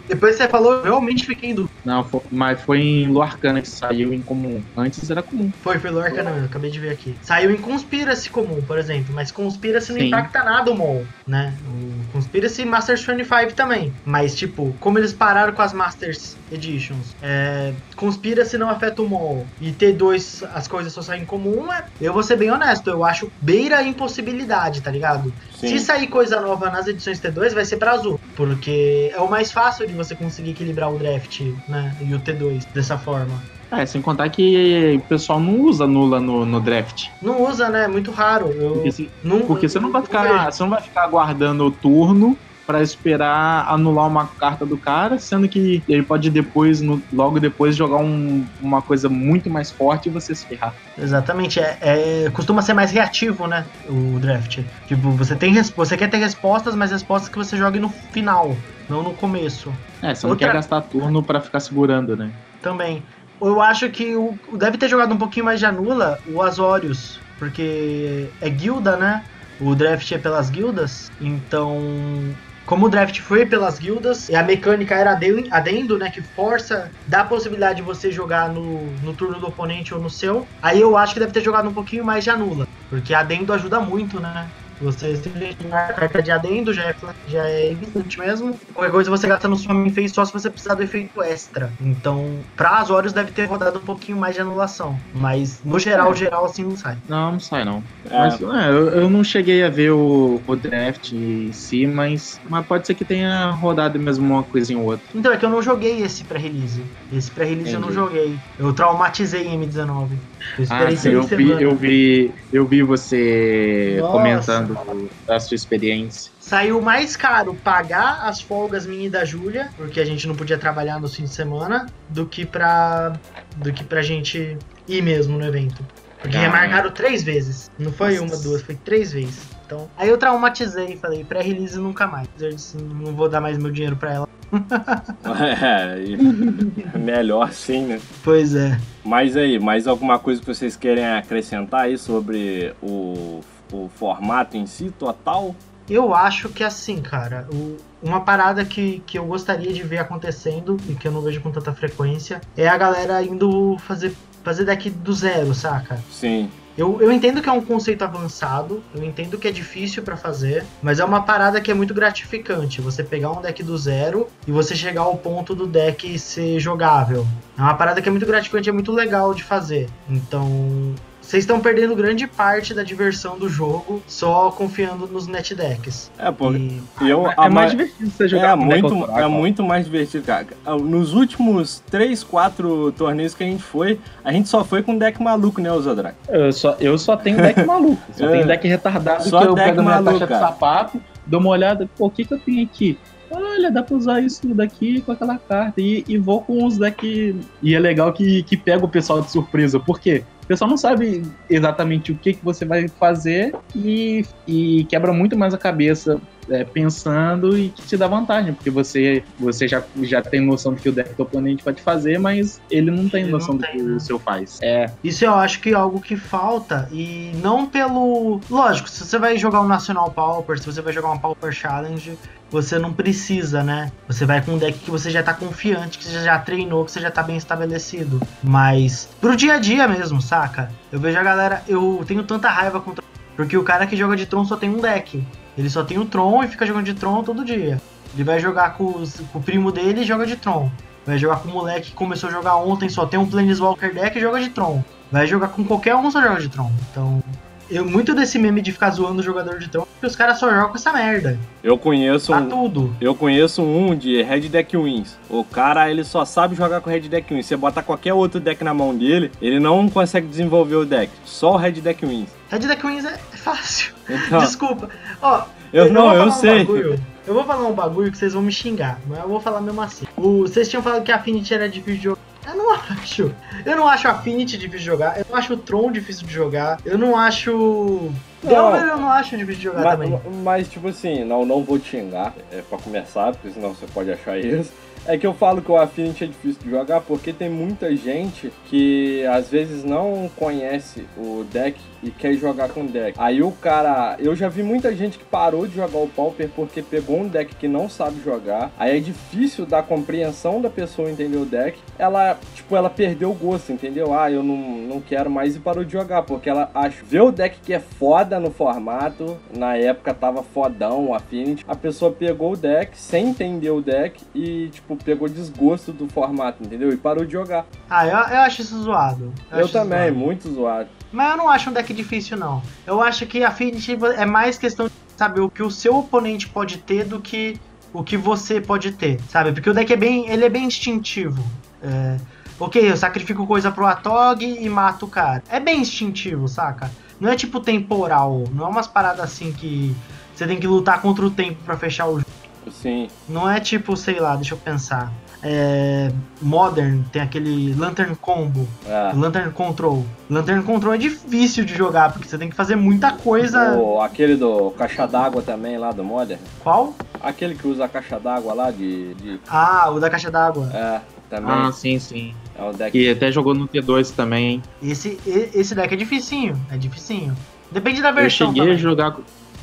Depois você falou, eu realmente fiquei em dúvida. Não, foi- mas foi em Lua Arcana que saiu em comum. Antes era comum. Foi, foi não, eu acabei de ver aqui. Saiu em Conspiracy comum, por exemplo, mas Conspiracy não Sim. impacta nada o MOL, né? O Conspiracy Masters 25 também. Mas, tipo, como eles pararam com as Masters Editions, é, Conspiracy não afeta o MOL e T2 as coisas só saem em comum, é, eu vou ser bem honesto, eu acho beira a impossibilidade, tá ligado? Sim. Se sair coisa nova nas edições T2, vai ser pra azul. Porque é o mais fácil de você conseguir equilibrar o draft, né? E o T2 dessa forma. É, sem contar que o pessoal não usa nula no, no draft. Não usa, né? Muito raro. Eu, Porque, se- não, porque você não vai ficar. Você não vai ficar aguardando o turno pra esperar anular uma carta do cara, sendo que ele pode depois, no- logo depois, jogar um- uma coisa muito mais forte e você se ferrar. Exatamente, é, é- costuma ser mais reativo, né? O draft. Tipo, você tem você quer ter respostas, mas respostas que você jogue no final, não no começo. É, você não Outra- quer gastar turno pra ficar segurando, né? Também. Eu acho que o- deve ter jogado um pouquinho mais de anula o Azorius, porque é guilda, né? O draft é pelas guildas, então. Como o draft foi pelas guildas, e a mecânica era aden- adendo, né? Que força, dá a possibilidade de você jogar no, no turno do oponente ou no seu. Aí eu acho que deve ter jogado um pouquinho mais de anula. Porque adendo ajuda muito, né? Você simplesmente jogar a carta de adendo já é, já é evidente mesmo. Qualquer coisa você gasta no sua main phase só se você precisar do efeito extra. Então, pra Azorius deve ter rodado um pouquinho mais de anulação. Mas no geral, geral assim não sai. Não, não sai não. É, Mas é, eu, eu não cheguei a ver o, o draft em si, mas, mas pode ser que tenha rodado mesmo uma coisinha ou outra. Então é que eu não joguei esse pré-release. Esse pré-release eu não joguei. Eu traumatizei em M19. Eu Ah, esperei sim, eu vi, eu vi, eu vi você Nossa. comentando da sua experiência. Saiu mais caro pagar as folgas minha e da Júlia, porque a gente não podia trabalhar no fim de semana, do que pra, do que pra gente ir mesmo no evento. Porque Ah. remarcaram três vezes. Não foi Nossa. uma, duas, foi três vezes. Então, aí eu traumatizei, falei, pré-release nunca mais. Eu disse, não vou dar mais meu dinheiro pra ela. É, melhor sim, né? Pois é. Mas aí, mais alguma coisa que vocês querem acrescentar aí sobre o, o formato em si, total? Eu acho que assim, cara, o- uma parada que, que eu gostaria de ver acontecendo e que eu não vejo com tanta frequência é a galera indo fazer, fazer deck do zero, saca? Sim. Eu, eu entendo que é um conceito avançado, eu entendo que é difícil pra fazer, mas é uma parada que é muito gratificante. Você pegar um deck do zero e você chegar ao ponto do deck ser jogável. É uma parada que é muito gratificante, é muito legal de fazer. Então, vocês estão perdendo grande parte da diversão do jogo só confiando nos net decks. É, porque E- eu, é a mais ma- divertido você é jogar deck muito, é cara. muito mais divertido, cara. Nos últimos 3, 4 torneios que a gente foi, a gente só foi com deck maluco, né, Zodrak? Eu só, eu só tenho deck maluco. Só É. tenho deck retardado Só que eu deck pego minha maluco, caixa de sapato, dou uma olhada, pô, o que que eu tenho aqui? Olha, dá pra usar isso daqui com aquela carta. E, e vou com os decks. E é legal que, que pega o pessoal de surpresa. Por quê? O pessoal não sabe exatamente o que, que você vai fazer e, e quebra muito mais a cabeça é, pensando e que te dá vantagem, porque você, você já, já tem noção do que o deck do oponente pode fazer, mas ele não tem Ele noção não do tem, que né? o seu faz. É, Isso eu acho que é algo que falta e não pelo. Lógico, se você vai jogar um National Pauper, se você vai jogar uma Pauper Challenge, você não precisa, né? Você vai com um deck que você já tá confiante, que você já treinou, que você já tá bem estabelecido. Mas pro dia a dia mesmo, saca? Eu vejo a galera. Eu tenho tanta raiva contra. Porque o cara que joga de Tron só tem um deck. Ele só tem o Tron e fica jogando de Tron todo dia. Ele vai jogar com, os- com o primo dele e joga de Tron. Vai jogar com o moleque que começou a jogar ontem, só tem um Planeswalker deck e joga de Tron. Vai jogar com qualquer um, só joga de Tron. Então, eu, muito desse meme de ficar zoando o jogador de Tron, porque os caras só jogam com essa merda. Eu conheço Tá um, tudo. eu conheço um de Red Deck Wins. O cara, ele só sabe jogar com Red Deck Wins. Você botar qualquer outro deck na mão dele, ele não consegue desenvolver o deck. Só o Red Deck Wins. Red Deck Wins é fácil. Então, Desculpa. Ó, eu não, vou eu um sei. bagulho. Eu vou falar um bagulho que vocês vão me xingar, mas eu vou falar mesmo assim. O- vocês tinham falado que a Affinity era difícil de jogar. Eu não acho. Eu não acho a Affinity difícil de jogar. Eu não acho o Tron difícil de jogar. Eu não acho. Delver eu não acho difícil de jogar Mas, também. mas, tipo assim, não, não vou te xingar, é pra começar, porque senão você pode achar isso. É que eu falo que o Affinity é difícil de jogar porque tem muita gente que às vezes não conhece o deck e quer jogar com deck. Aí o cara. Eu já vi muita gente que parou de jogar o Pauper porque pegou um deck que não sabe jogar. Aí é difícil da compreensão da pessoa entender o deck. Ela, tipo, ela perdeu o gosto, entendeu? Ah, eu não, não quero mais e parou de jogar. Porque ela acha, vê o deck que é foda no formato. Na época tava fodão o Affinity. A pessoa pegou o deck sem entender o deck e, tipo, pegou desgosto do formato, entendeu? E parou de jogar. Ah, eu, eu acho isso zoado. Eu, acho também, zoado. muito zoado. Mas eu não acho um deck difícil, não. Eu acho que a Affinity é mais questão de saber o que o seu oponente pode ter do que o que você pode ter, sabe? Porque o deck é bem, ele é bem instintivo. É, ok, eu sacrifico coisa pro Atog e mato o cara. É bem instintivo, saca? Não é tipo temporal, não é umas paradas assim que você tem que lutar contra o tempo pra fechar o jogo. Sim. Não é tipo, sei lá, deixa eu pensar. É, Modern tem aquele Lantern Combo, É. Lantern Control. Lantern Control é difícil de jogar, porque você tem que fazer muita coisa. O, aquele do caixa d'água também lá do Modern. Qual? Aquele que usa a caixa d'água lá de, de. Ah, o da caixa d'água. É, também. Ah, sim, sim. é o deck. E até jogou no T2 também, hein? Esse, esse deck é dificinho, é dificinho. Depende da Eu versão cheguei a também. jogar.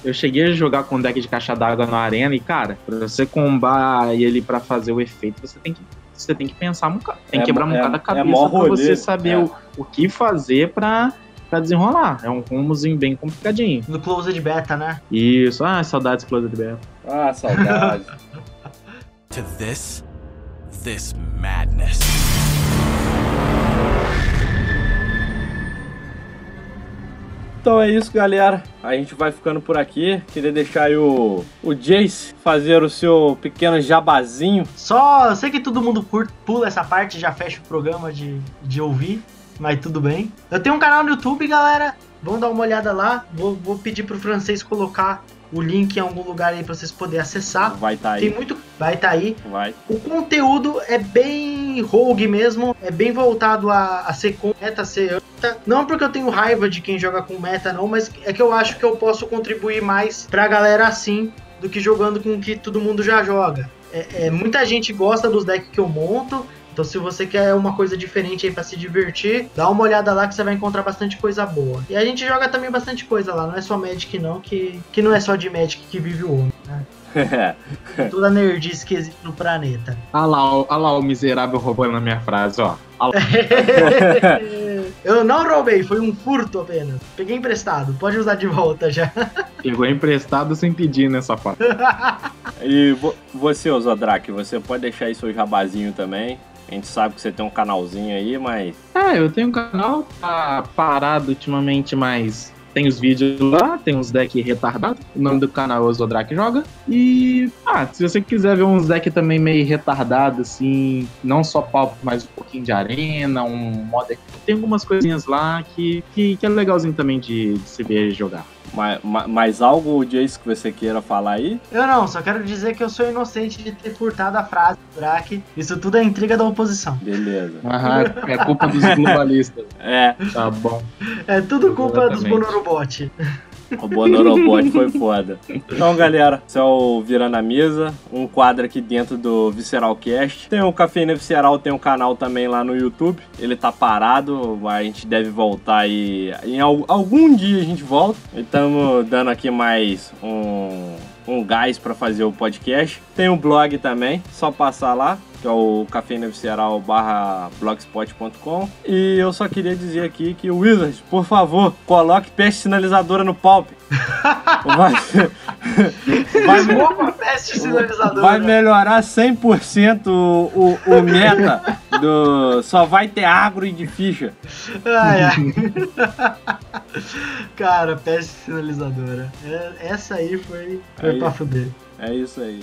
Eu cheguei a jogar com deck de caixa d'água na arena e, cara, pra você combar ele pra fazer o efeito, você tem que, você tem que pensar um bocado. Tem É que quebrar um é- bocado a é cabeça mó pra rolê, você saber é. o, o que fazer pra, pra desenrolar. É um combozinho bem complicadinho. No Closed Beta, né? Isso, ah, saudades Closet Beta. Ah, saudade. To this, this madness. Então é isso, galera. A gente vai ficando por aqui. Queria deixar aí o, o Jace fazer o seu pequeno jabazinho. Só, sei que todo mundo curte, pula essa parte já fecha o programa de, de ouvir, mas tudo bem. Eu tenho um canal no YouTube, galera. Vão dar uma olhada lá. Vou, vou pedir pro francês colocar o link em algum lugar aí pra vocês poderem acessar. Vai estar Tem aí. muito. Vai estar aí. Vai. O conteúdo é bem rogue mesmo, é bem voltado a, a ser com meta, ser anta. Não porque eu tenho raiva de quem joga com meta, não, mas é que eu acho que eu posso contribuir mais pra galera assim do que jogando com o que todo mundo já joga. É, é, muita gente gosta dos decks que eu monto. Então, se você quer uma coisa diferente aí pra se divertir, dá uma olhada lá que você vai encontrar bastante coisa boa. E a gente joga também bastante coisa lá, não é só Magic não, que, que não é só de Magic que vive o homem, né? Toda nerdice que existe no planeta. Ah lá, ah lá o miserável roubando a minha frase, ó. Ah. Eu não roubei, foi um furto apenas. Peguei emprestado, pode usar de volta já. Pegou emprestado sem pedir nessa parte. E vo- você, Zodrak, você pode deixar aí seu jabazinho também. A gente sabe que você tem um canalzinho aí, mas. É, eu tenho um canal, tá parado ultimamente, mas tem os vídeos lá, tem uns decks retardados. O nome do canal é Ozodrak Joga. E, ah, se você quiser ver uns decks também meio retardados, assim, não só palco, mas um pouquinho de arena, um modder. Tem algumas coisinhas lá que, que, que é legalzinho também de, de se ver jogar. Mais, mais algo, Jace, que você queira falar aí? Eu não, só quero dizer que eu sou inocente de ter furtado a frase do Drake. Isso tudo é intriga da oposição. Beleza. Aham, é culpa dos globalistas. É, Tá bom. É tudo culpa dos Exatamente. Bonorobot. O Bonorobot foi foda. Então, galera, esse é o Virando a Mesa, um quadro aqui dentro do Visceral Cast. Tem o Cafeína Visceral, tem um canal também lá no YouTube. Ele tá parado, a gente deve voltar aí. Em al- algum dia a gente volta. Estamos dando aqui mais um, um gás pra fazer o podcast. Tem o blog também, só passar lá. Que é o cafeinavisceral barra blogspot.com. E eu só queria dizer aqui que o Wizards, por favor, coloque peste sinalizadora no palp. Vai, vai, me- sinalizadora. vai melhorar 100% o, o, o meta do. Só vai ter agro e de ficha. Ai, ai. Cara, peste sinalizadora. É- Essa aí foi, foi Aí. pra fuder. É isso aí.